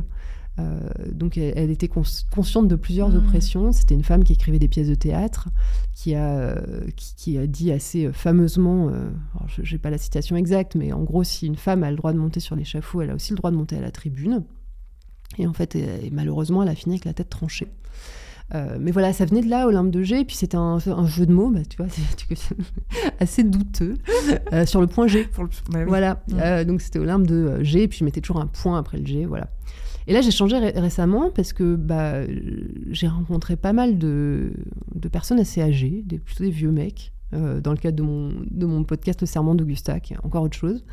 Euh, donc elle, elle était cons- consciente de plusieurs Mhm. oppressions. C'était une femme qui écrivait des pièces de théâtre, qui a, euh, qui, qui a dit assez euh, fameusement, euh, alors je n'ai pas la citation exacte, mais en gros, si une femme a le droit de monter sur l'échafaud, elle a aussi le droit de monter à la tribune. Et en fait, et malheureusement, elle a fini avec la tête tranchée. Euh, mais voilà, ça venait de là, Olympe de G, et puis c'était un, un jeu de mots, bah, tu vois, assez douteux, euh, sur le point G. Pour le- bah. Voilà. Euh, donc c'était Olympe de G, et puis je mettais toujours un point après le G, voilà. Et là, j'ai changé ré- récemment parce que bah, j'ai rencontré pas mal de, de personnes assez âgées, des, plutôt des vieux mecs, dans le cadre de mon, de mon podcast Le Serment d'Augusta, qui est encore autre chose.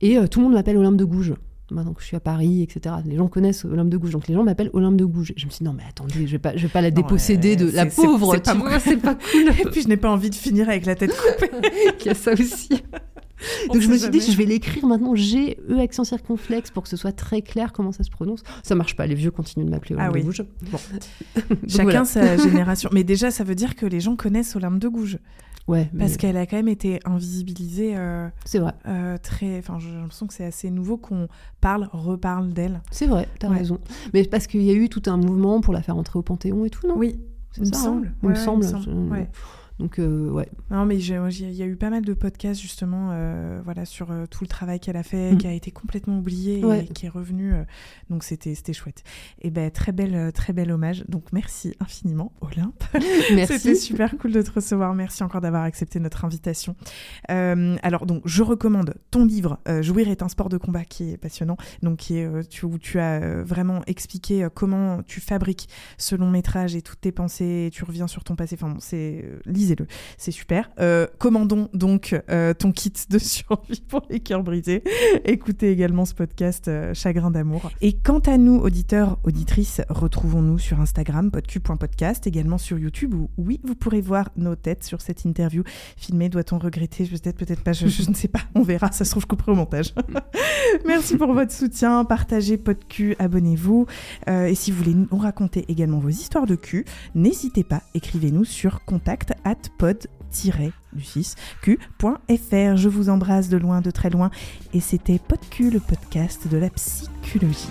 Et tout le monde m'appelle Olympe de Gouges. Maintenant que je suis à Paris, etc. Les gens connaissent Olympe de Gouges, donc les gens m'appellent Olympe de Gouges. Je me suis dit, non, mais attendez, je vais pas, je vais pas la Non, déposséder de la pauvre, c'est pas c'est pas cool. Et puis je n'ai pas envie de finir avec la tête coupée. Il y a ça aussi. On Donc je me suis dit, je vais l'écrire maintenant G, E, accent circonflexe, pour que ce soit très clair comment ça se prononce. Ça marche pas, les vieux continuent de m'appeler Ah Olympe oui. de Gouges. Bon. Chacun voilà. sa génération. Mais déjà, ça veut dire que les gens connaissent Olympe de Gouges. Ouais, mais Parce qu'elle a quand même été invisibilisée euh, c'est vrai. euh, très. Enfin, j'ai l'impression que c'est assez nouveau qu'on parle, reparle d'elle. C'est vrai, t'as Ouais. raison. Mais parce qu'il y a eu tout un mouvement pour la faire entrer au Panthéon et tout, non? Oui, C'est il me ça, hein semble. Il me semble. il me semble. Donc, euh, ouais. Non, mais il y a eu pas mal de podcasts justement euh, voilà, sur euh, tout le travail qu'elle a fait, Mm. qui a été complètement oublié Ouais. et qui est revenu. donc c'était c'était chouette. Et ben très belle, très bel hommage. Donc merci infiniment, Olympe. C'était Merci. super cool de te recevoir. Merci encore d'avoir accepté notre invitation. Alors donc je recommande ton livre Jouir est un sport de combat qui est passionnant. Donc qui est, tu, où tu as vraiment expliqué comment tu fabriques ce long métrage et toutes tes pensées. Et tu reviens sur ton passé. Enfin bon, c'est c'est super. Euh, commandons donc euh, ton kit de survie pour les cœurs brisés. Écoutez également ce podcast euh, Chagrin d'amour. Et quant à nous, auditeurs, auditrices, retrouvons-nous sur Instagram, podcu.podcast, également sur YouTube, où oui, vous pourrez voir nos têtes sur cette interview filmée. Doit-on regretter? Peut-être, peut-être pas, je, ne sais pas. On verra, ça se trouve, je couperai au montage. Merci pour votre soutien. Partagez Podcu, abonnez-vous. Et si vous voulez nous raconter également vos histoires de cul, n'hésitez pas, écrivez-nous sur contact pod du 6 q.fr. Je vous embrasse de loin, de très loin. Et c'était Podcu, le podcast de la psychologie.